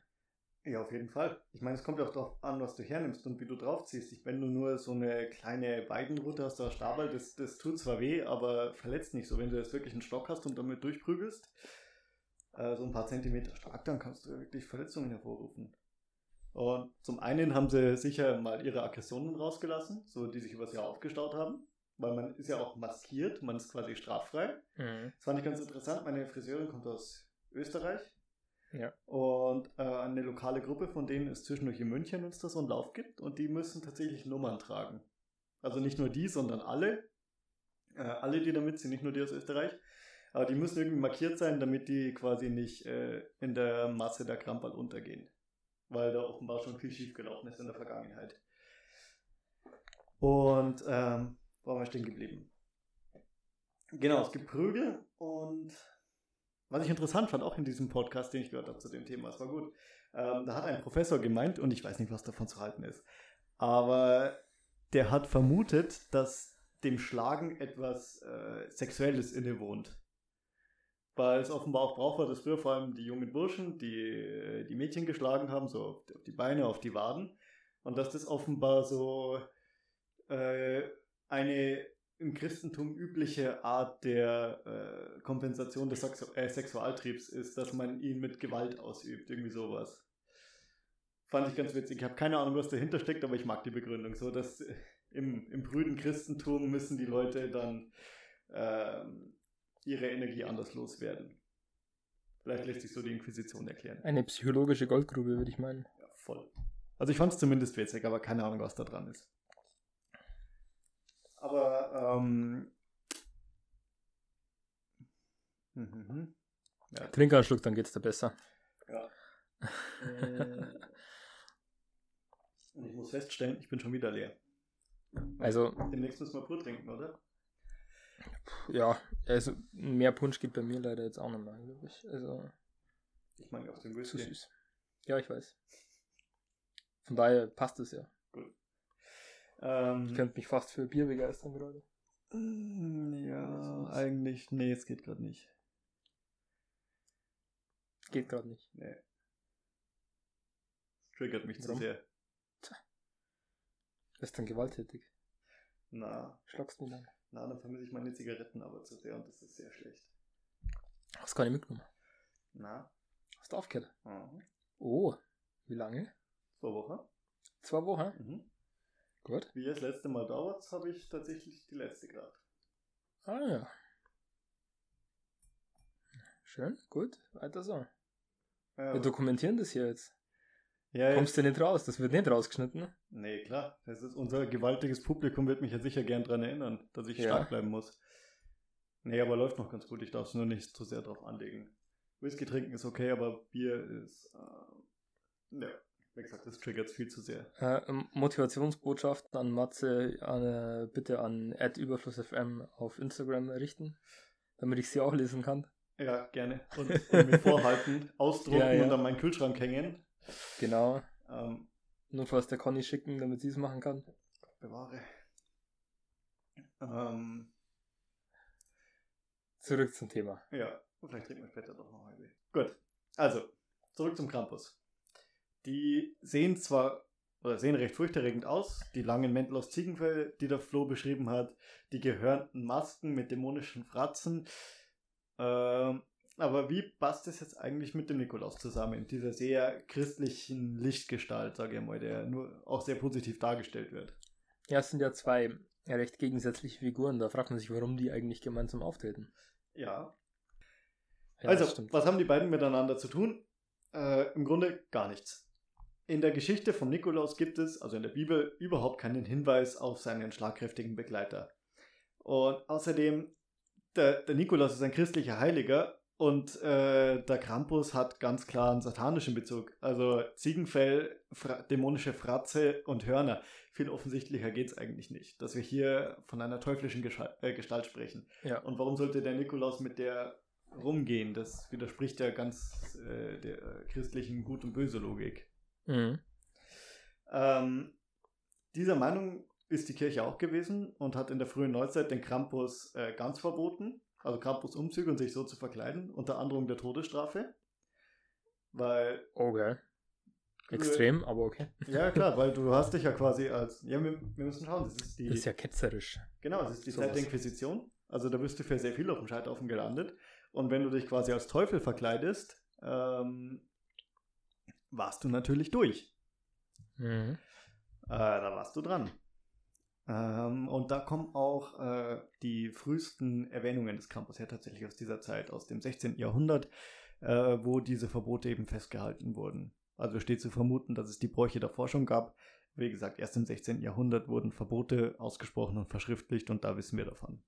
Ja, auf jeden Fall. Ich meine, es kommt ja auch darauf an, was du hernimmst und wie du draufziehst. Ich, wenn du nur so eine kleine Weidenroute hast oder Stabel, das, das tut zwar weh, aber verletzt nicht so. Wenn du jetzt wirklich einen Stock hast und damit durchprügelst, äh, so ein paar Zentimeter stark, dann kannst du wirklich Verletzungen hervorrufen. Und zum einen haben sie sicher mal ihre Aggressionen rausgelassen, so die sich übers Jahr aufgestaut haben, weil man ist ja auch maskiert, man ist quasi straffrei. Mhm. Das fand ich ganz interessant. Meine Friseurin kommt aus Österreich ja. Und äh, eine lokale Gruppe von denen ist zwischendurch in München, wenn es da so einen Lauf gibt. Und die müssen tatsächlich Nummern tragen. Also nicht nur die, sondern alle. Äh, alle, die da mitziehen, nicht nur die aus Österreich. Aber die müssen irgendwie markiert sein, damit die quasi nicht äh, in der Masse der Krampal untergehen. Weil da offenbar schon viel schief gelaufen ist in der Vergangenheit. Und ähm, waren wir stehen geblieben? Genau, es gibt Prügel und was ich interessant fand, auch in diesem Podcast, den ich gehört habe zu dem Thema, es war gut. Ähm, da hat ein Professor gemeint, und ich weiß nicht, was davon zu halten ist, aber der hat vermutet, dass dem Schlagen etwas äh, Sexuelles innewohnt. Weil es offenbar auch braucht war, dass früher vor allem die jungen Burschen, die die Mädchen geschlagen haben, so auf die Beine, auf die Waden. Und dass das offenbar so äh, eine im Christentum übliche Art der äh, Kompensation des Sexu äh, Sexualtriebs ist, dass man ihn mit Gewalt ausübt, irgendwie sowas. Fand ich ganz witzig. Ich habe keine Ahnung, was dahinter steckt, aber ich mag die Begründung so, dass im, im brüden Christentum müssen die Leute dann äh, ihre Energie anders loswerden. Vielleicht lässt sich so die Inquisition erklären. Eine psychologische Goldgrube, würde ich meinen. Ja, voll. Also ich fand es zumindest witzig, aber keine Ahnung, was da dran ist. Aber ähm, hm, hm, hm. Ja. Trink einen Schluck, dann geht's dir besser. Ja. äh, ich muss feststellen, ich bin schon wieder leer. Also. Demnächst müssen wir pur trinken, oder? Ja, also mehr Punsch geht bei mir leider jetzt auch mehr, glaube ich. Also. Ich meine auf den Whisky. Zu süß. Ja, ich weiß. Von daher passt es ja. Gut. Ähm, ich könnte mich fast für Bier begeistern gerade. Mm, ja, eigentlich. Nee, es geht gerade nicht. Geht gerade nicht. Nee. Triggert mich Warum? zu sehr. Bist dann gewalttätig? Na. Schlagst du dann? Na, dann vermisse ich meine Zigaretten aber zu sehr und das ist sehr schlecht. Hast du keine mitgenommen? Na. Hast du aufgehört? Mhm. Oh, wie lange? Zwei Wochen. Zwei Wochen? Mhm. Gut. Wie das letzte Mal dauert, habe ich tatsächlich die letzte gerade. Ah ja. Schön, gut, weiter so. Ja, Wir dokumentieren das hier jetzt. Ja, Kommst du nicht raus? Das wird nicht rausgeschnitten. Nee, klar. Das ist unser gewaltiges Publikum wird mich ja sicher gern daran erinnern, dass ich ja. stark bleiben muss. Nee, aber läuft noch ganz gut. Ich darf es nur nicht zu sehr drauf anlegen. Whisky trinken ist okay, aber Bier ist. Äh, ja, wie gesagt, das triggert viel zu sehr. Äh, Motivationsbotschaften an Matze äh, bitte an @überflussfm auf Instagram richten, damit ich sie auch lesen kann. Ja, gerne. Und, und mir vorhalten, ausdrucken ja, ja. und an meinen Kühlschrank hängen. Genau. Ähm, Notfalls der Conny schicken, damit sie es machen kann. Bewahre. Ähm, zurück zum Thema. Ja, vielleicht trinken wir später doch noch eine. Gut. Also, zurück zum Krampus. Die sehen zwar oder sehen recht furchterregend aus, die langen Mäntel aus Ziegenfell, die der Flo beschrieben hat, die gehörnten Masken mit dämonischen Fratzen. Ähm, aber wie passt das jetzt eigentlich mit dem Nikolaus zusammen? Dieser sehr christlichen Lichtgestalt, sage ich mal, der nur auch sehr positiv dargestellt wird. Ja, es sind ja zwei recht gegensätzliche Figuren. Da fragt man sich, warum die eigentlich gemeinsam auftreten. Ja. ja also, was haben die beiden miteinander zu tun? Äh, Im Grunde gar nichts. In der Geschichte von Nikolaus gibt es, also in der Bibel, überhaupt keinen Hinweis auf seinen schlagkräftigen Begleiter. Und außerdem, der, der Nikolaus ist ein christlicher Heiliger und äh, der Krampus hat ganz klar einen satanischen Bezug. Also Ziegenfell, Fra dämonische Fratze und Hörner. Viel offensichtlicher geht es eigentlich nicht, dass wir hier von einer teuflischen Gestalt, äh, Gestalt sprechen. Ja. Und warum sollte der Nikolaus mit der rumgehen? Das widerspricht ja ganz äh, der christlichen Gut- und Böse-Logik. Mhm. Ähm, dieser Meinung ist die Kirche auch gewesen und hat in der frühen Neuzeit den Krampus äh, ganz verboten also Krampus-Umzüge und sich so zu verkleiden, unter Androhung der Todesstrafe. Weil. Okay. Extrem, aber okay. Ja, klar, weil du hast dich ja quasi als. Ja, wir, wir müssen schauen, das ist die. Das ist ja ketzerisch. Genau, das ist die so Zeit der Inquisition. Also da bist du für sehr viel auf dem Scheiterhaufen gelandet. Und wenn du dich quasi als Teufel verkleidest, ähm, warst du natürlich durch. Mhm. Äh, da warst du dran. Ähm, und da kommen auch äh, die frühesten Erwähnungen des Campus her, tatsächlich aus dieser Zeit, aus dem 16. Jahrhundert, äh, wo diese Verbote eben festgehalten wurden. Also steht zu vermuten, dass es die Bräuche davor schon gab. Wie gesagt, erst im 16. Jahrhundert wurden Verbote ausgesprochen und verschriftlicht und da wissen wir davon.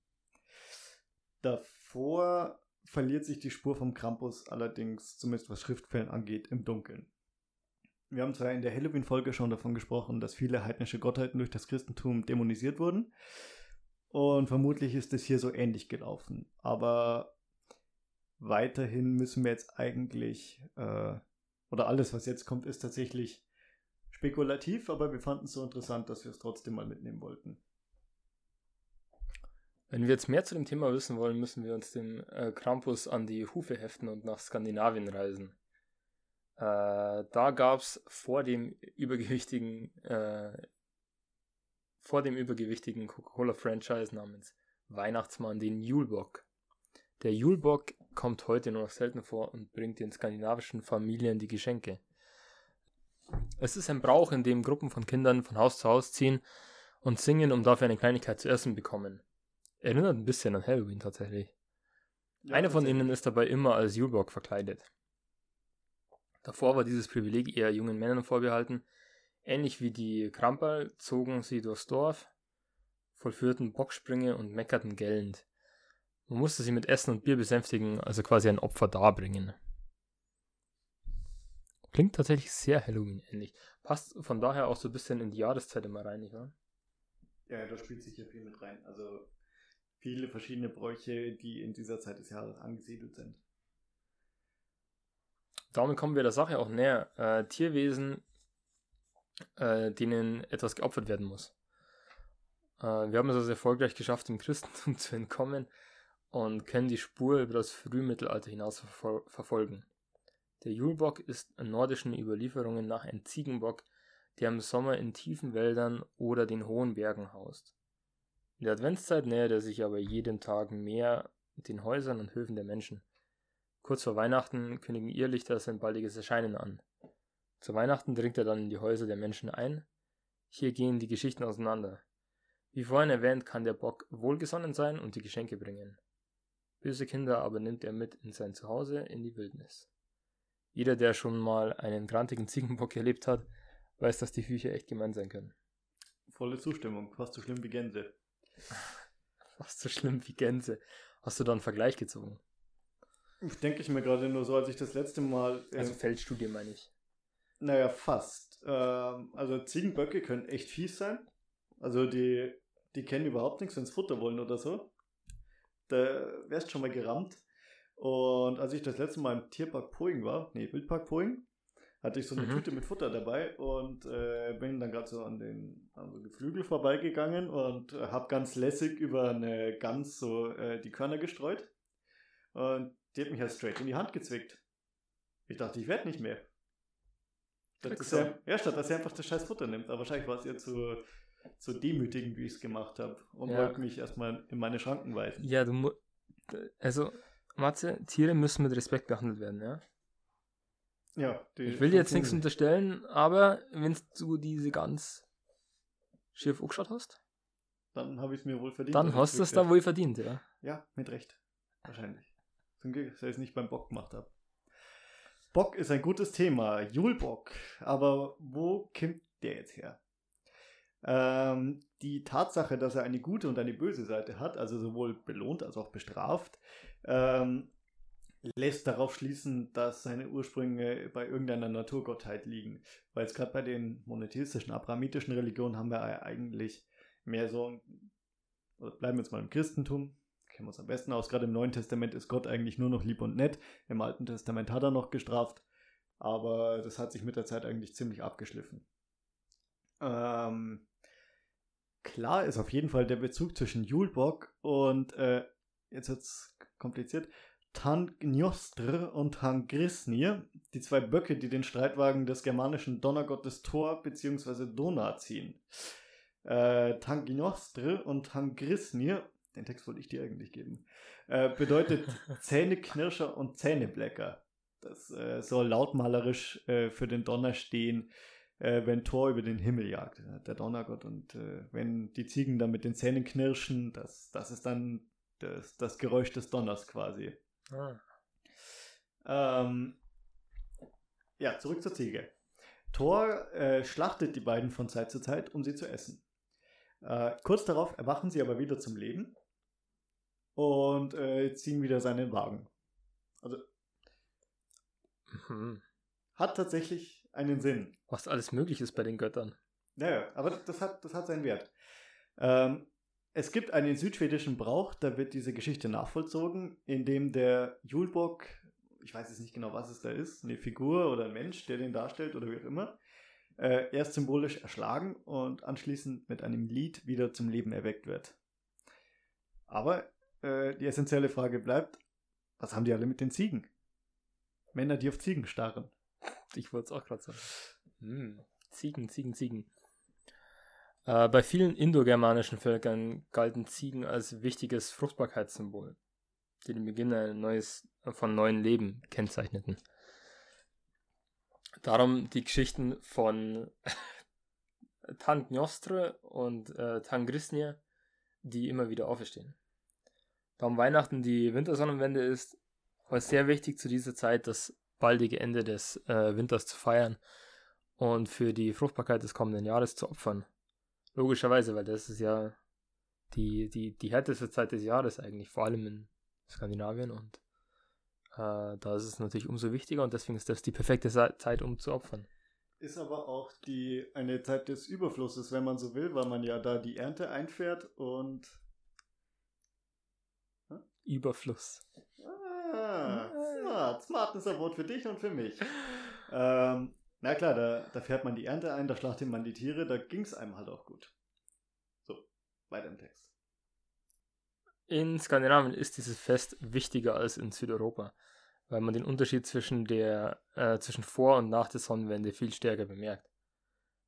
Davor verliert sich die Spur vom Krampus allerdings, zumindest was Schriftquellen angeht, im Dunkeln. Wir haben zwar in der Halloween-Folge schon davon gesprochen, dass viele heidnische Gottheiten durch das Christentum dämonisiert wurden. Und vermutlich ist es hier so ähnlich gelaufen. Aber weiterhin müssen wir jetzt eigentlich, äh, oder alles, was jetzt kommt, ist tatsächlich spekulativ, aber wir fanden es so interessant, dass wir es trotzdem mal mitnehmen wollten. Wenn wir jetzt mehr zu dem Thema wissen wollen, müssen wir uns den äh, Krampus an die Hufe heften und nach Skandinavien reisen. Äh, da gab es vor dem übergewichtigen, äh, vor dem übergewichtigen Coca-Cola-Franchise namens Weihnachtsmann, den Julbock. Der Julbock kommt heute nur noch selten vor und bringt den skandinavischen Familien die Geschenke. Es ist ein Brauch, in dem Gruppen von Kindern von Haus zu Haus ziehen und singen, um dafür eine Kleinigkeit zu essen bekommen. Erinnert ein bisschen an Halloween tatsächlich. Ja, Einer von ihnen ist dabei immer als Julbock verkleidet. Davor war dieses Privileg eher jungen Männern vorbehalten. Ähnlich wie die Kramperl zogen sie durchs Dorf, vollführten Bocksprünge und meckerten gellend. Man musste sie mit Essen und Bier besänftigen, also quasi ein Opfer darbringen. Klingt tatsächlich sehr Halloween-ähnlich. Passt von daher auch so ein bisschen in die Jahreszeit immer rein, nicht wahr? Ja, da spielt sich ja viel mit rein. Also viele verschiedene Bräuche, die in dieser Zeit des Jahres angesiedelt sind. Damit kommen wir der Sache auch näher. Äh, Tierwesen, äh, denen etwas geopfert werden muss. Äh, wir haben es also erfolgreich geschafft, dem Christentum zu entkommen und können die Spur über das Frühmittelalter hinaus verfol verfolgen. Der Julbock ist in nordischen Überlieferungen nach ein Ziegenbock, der im Sommer in tiefen Wäldern oder den hohen Bergen haust. In der Adventszeit nähert er sich aber jeden Tag mehr den Häusern und Höfen der Menschen. Kurz vor Weihnachten kündigen Irrlichter sein baldiges Erscheinen an. Zu Weihnachten dringt er dann in die Häuser der Menschen ein. Hier gehen die Geschichten auseinander. Wie vorhin erwähnt, kann der Bock wohlgesonnen sein und die Geschenke bringen. Böse Kinder aber nimmt er mit in sein Zuhause in die Wildnis. Jeder, der schon mal einen grantigen Ziegenbock erlebt hat, weiß, dass die Viecher echt gemein sein können. Volle Zustimmung, fast so schlimm wie Gänse. Fast so schlimm wie Gänse. Hast du da einen Vergleich gezogen? Denke ich mir gerade nur so, als ich das letzte Mal. Äh, also Feldstudie meine ich. Naja, fast. Ähm, also Ziegenböcke können echt fies sein. Also die, die kennen überhaupt nichts, wenn sie Futter wollen oder so. Da wärst schon mal gerammt. Und als ich das letzte Mal im Tierpark Poing war, nee, Wildpark Poing, hatte ich so eine mhm. Tüte mit Futter dabei und äh, bin dann gerade so an den an so Geflügel vorbeigegangen und äh, habe ganz lässig über eine Gans so äh, die Körner gestreut. Und die hat mich halt straight in die Hand gezwickt. Ich dachte, ich werde nicht mehr. Das ist ja, ja, statt dass sie einfach das scheiß Futter nimmt. Aber wahrscheinlich war es ihr zu, zu demütigend, wie ich es gemacht habe. Und ja. wollte mich erstmal in meine Schranken weisen. Ja, du musst. Also, Matze, Tiere müssen mit Respekt behandelt werden, ja? Ja. ich will dir jetzt nichts unterstellen, aber wenn du diese ganz schief angeschaut hast, dann habe ich es mir wohl verdient. Dann hast du es da wohl verdient, ja? Ja, mit Recht. Wahrscheinlich. Zum Glück, dass ich es nicht beim Bock gemacht habe. Bock ist ein gutes Thema. Julbock. Aber wo kommt der jetzt her? Ähm, die Tatsache, dass er eine gute und eine böse Seite hat, also sowohl belohnt als auch bestraft, ähm, lässt darauf schließen, dass seine Ursprünge bei irgendeiner Naturgottheit liegen. Weil jetzt gerade bei den monotheistischen, abrahamitischen Religionen haben wir eigentlich mehr so, bleiben wir jetzt mal im Christentum, kennen wir uns am besten aus. Gerade im Neuen Testament ist Gott eigentlich nur noch lieb und nett. Im Alten Testament hat er noch gestraft. Aber das hat sich mit der Zeit eigentlich ziemlich abgeschliffen. Ähm, klar ist auf jeden Fall der Bezug zwischen Julbock und, äh, jetzt es kompliziert, Tangnostr und Tangrisnir, die zwei Böcke, die den Streitwagen des germanischen Donnergottes Thor bzw. Dona ziehen. Äh, Tangnostr und Tangrisnir den Text wollte ich dir eigentlich geben, äh, bedeutet Zähneknirscher und Zähneblecker. Das äh, soll lautmalerisch äh, für den Donner stehen, äh, wenn Thor über den Himmel jagt, der Donnergott. Und äh, wenn die Ziegen dann mit den Zähnen knirschen, das, das ist dann das, das Geräusch des Donners quasi. Ah. Ähm, ja, zurück zur Ziege. Thor äh, schlachtet die beiden von Zeit zu Zeit, um sie zu essen. Äh, kurz darauf erwachen sie aber wieder zum Leben und äh, ziehen wieder seinen Wagen. Also mhm. hat tatsächlich einen Sinn. Was alles möglich ist bei den Göttern. Naja, aber das hat, das hat seinen Wert. Ähm, es gibt einen südschwedischen Brauch, da wird diese Geschichte nachvollzogen, in dem der Julbock, ich weiß jetzt nicht genau, was es da ist, eine Figur oder ein Mensch, der den darstellt oder wie auch immer, äh, erst symbolisch erschlagen und anschließend mit einem Lied wieder zum Leben erweckt wird. Aber äh, die essentielle Frage bleibt, was haben die alle mit den Ziegen? Männer, die auf Ziegen starren. Ich wollte es auch gerade sagen. Hm. Ziegen, Ziegen, Ziegen. Äh, bei vielen indogermanischen Völkern galten Ziegen als wichtiges Fruchtbarkeitssymbol, die den Beginn ein neues, von neuen Leben kennzeichneten. Darum die Geschichten von Tangnostre und äh, Tangrisnir, die immer wieder auferstehen. Darum Weihnachten die Wintersonnenwende ist, war sehr wichtig zu dieser Zeit, das baldige Ende des äh, Winters zu feiern und für die Fruchtbarkeit des kommenden Jahres zu opfern. Logischerweise, weil das ist ja die, die, die härteste Zeit des Jahres eigentlich, vor allem in Skandinavien und äh, da ist es natürlich umso wichtiger und deswegen ist das die perfekte Zeit, um zu opfern. Ist aber auch die eine Zeit des Überflusses, wenn man so will, weil man ja da die Ernte einfährt und? Überfluss. Ah, smart. Smart ist ein Wort für dich und für mich. Ähm, na klar, da, da fährt man die Ernte ein, da schlachtet man die Tiere, da ging es einem halt auch gut. So, weiter im Text. In Skandinavien ist dieses Fest wichtiger als in Südeuropa, weil man den Unterschied zwischen, der, äh, zwischen vor und nach der Sonnenwende viel stärker bemerkt.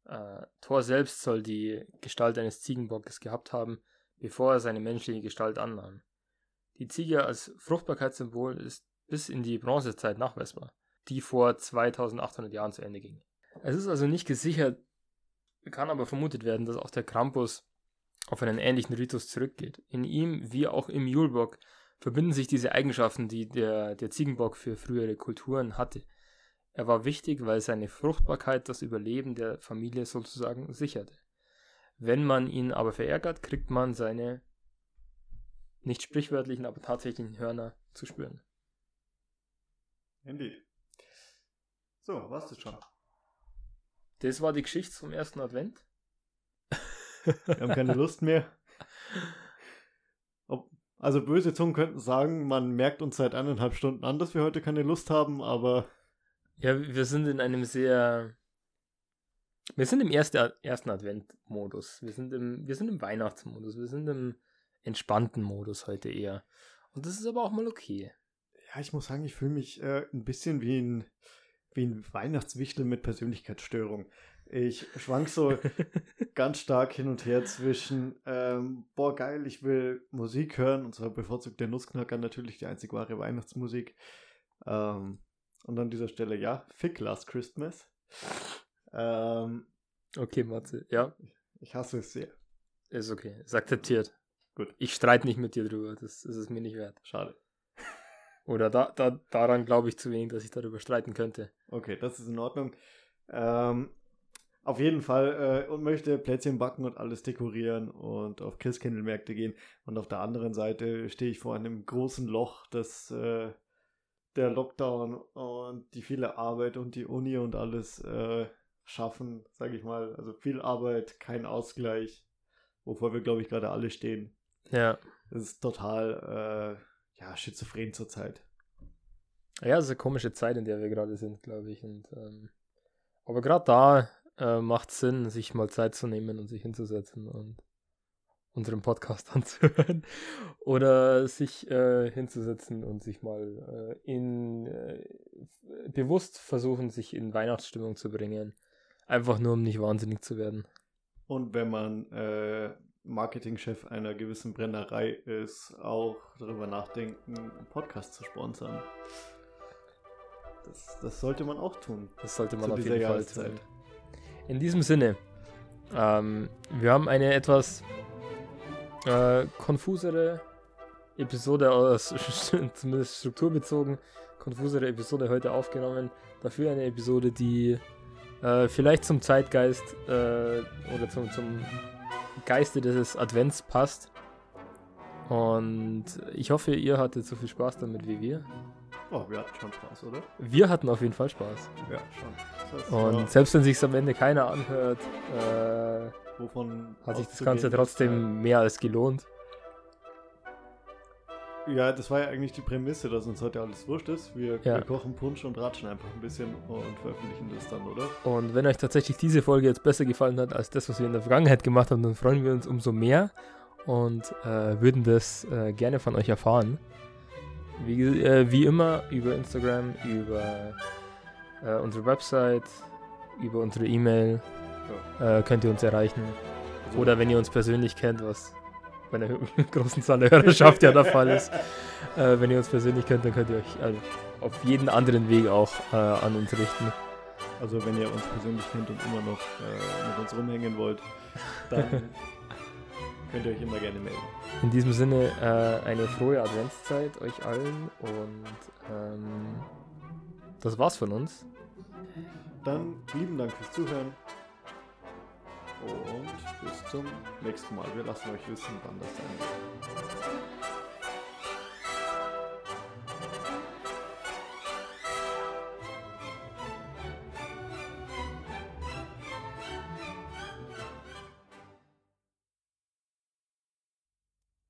Äh, Thor selbst soll die Gestalt eines Ziegenbockes gehabt haben, bevor er seine menschliche Gestalt annahm. Die Ziege als Fruchtbarkeitssymbol ist bis in die Bronzezeit nachweisbar die vor 2800 Jahren zu Ende ging. Es ist also nicht gesichert, kann aber vermutet werden, dass auch der Krampus auf einen ähnlichen Ritus zurückgeht. In ihm, wie auch im Julbock, verbinden sich diese Eigenschaften, die der, der Ziegenbock für frühere Kulturen hatte. Er war wichtig, weil seine Fruchtbarkeit das Überleben der Familie sozusagen sicherte. Wenn man ihn aber verärgert, kriegt man seine nicht sprichwörtlichen, aber tatsächlichen Hörner zu spüren. Indeed. So, warst du schon. Das war die Geschichte zum ersten Advent. Wir haben keine Lust mehr. Ob, also böse Zungen könnten sagen, man merkt uns seit eineinhalb Stunden an, dass wir heute keine Lust haben, aber. Ja, wir sind in einem sehr. Wir sind im erste, ersten Advent-Modus. Wir, sind im, wir sind im Weihnachtsmodus. Wir sind im entspannten Modus heute eher. Und das ist aber auch mal okay. Ja, ich muss sagen, ich fühle mich äh, ein bisschen wie ein wie ein Weihnachtswichtel mit Persönlichkeitsstörung. Ich schwank so ganz stark hin und her zwischen, ähm, boah, geil, ich will Musik hören, und zwar bevorzugt der Nussknacker natürlich die einzig wahre Weihnachtsmusik. Ähm, und an dieser Stelle, ja, Fick Last Christmas. Ähm, okay, Matze, ja. Ich hasse es sehr. Ist okay, ist akzeptiert. Gut. Ich streite nicht mit dir drüber, das, das ist mir nicht wert. Schade. Oder da, da, daran glaube ich zu wenig, dass ich darüber streiten könnte. Okay, das ist in Ordnung. Ähm, auf jeden Fall äh, und möchte Plätzchen backen und alles dekorieren und auf Christkindlmärkte gehen. Und auf der anderen Seite stehe ich vor einem großen Loch, das äh, der Lockdown und die viele Arbeit und die Uni und alles äh, schaffen, sage ich mal. Also viel Arbeit, kein Ausgleich, wovor wir, glaube ich, gerade alle stehen. Ja. Das ist total äh, ja, schizophren zurzeit. Ja, es ist eine komische Zeit, in der wir gerade sind, glaube ich. Und, ähm, aber gerade da äh, macht es Sinn, sich mal Zeit zu nehmen und sich hinzusetzen und unseren Podcast anzuhören. Oder sich äh, hinzusetzen und sich mal äh, in äh, bewusst versuchen, sich in Weihnachtsstimmung zu bringen. Einfach nur, um nicht wahnsinnig zu werden. Und wenn man äh, Marketingchef einer gewissen Brennerei ist, auch darüber nachdenken, einen Podcast zu sponsern. Das, das sollte man auch tun. Das sollte man auf jeden Fall tun. In diesem Sinne, ähm, wir haben eine etwas äh, konfusere Episode, aus, zumindest strukturbezogen, konfusere Episode heute aufgenommen. Dafür eine Episode, die äh, vielleicht zum Zeitgeist äh, oder zum, zum Geiste des Advents passt. Und ich hoffe, ihr hattet so viel Spaß damit wie wir. Oh, wir hatten schon Spaß, oder? Wir hatten auf jeden Fall Spaß. Ja, schon. Das Und ja. selbst wenn sich am Ende keiner anhört, äh, Wovon hat sich das Ganze trotzdem mehr als gelohnt. Ja, das war ja eigentlich die Prämisse, dass uns heute alles wurscht ist. Wir, ja. wir, kochen Punsch und ratschen einfach ein bisschen und veröffentlichen das dann, oder? Und wenn euch tatsächlich diese Folge jetzt besser gefallen hat als das, was wir in der Vergangenheit gemacht haben, dann freuen wir uns umso mehr und äh, würden das äh, gerne von euch erfahren. Wie, äh, wie immer über Instagram, über äh, unsere Website, über unsere E-Mail ja. Äh, könnt ihr uns erreichen. Also Oder wenn ihr uns persönlich kennt, was bei einer großen Zahl der Hörerschaft ja der Fall ist. Äh, wenn ihr uns persönlich kennt, dann könnt ihr euch also auf jeden anderen Weg auch äh, an uns richten. Also wenn ihr uns persönlich kennt und immer noch äh, mit uns rumhängen wollt, dann könnt ihr euch immer gerne melden. In diesem Sinne äh, eine frohe Adventszeit euch allen und ähm, das war's von uns. Dann lieben Dank fürs Zuhören und bis zum nächsten Mal. Wir lassen euch wissen, wann das sein wird.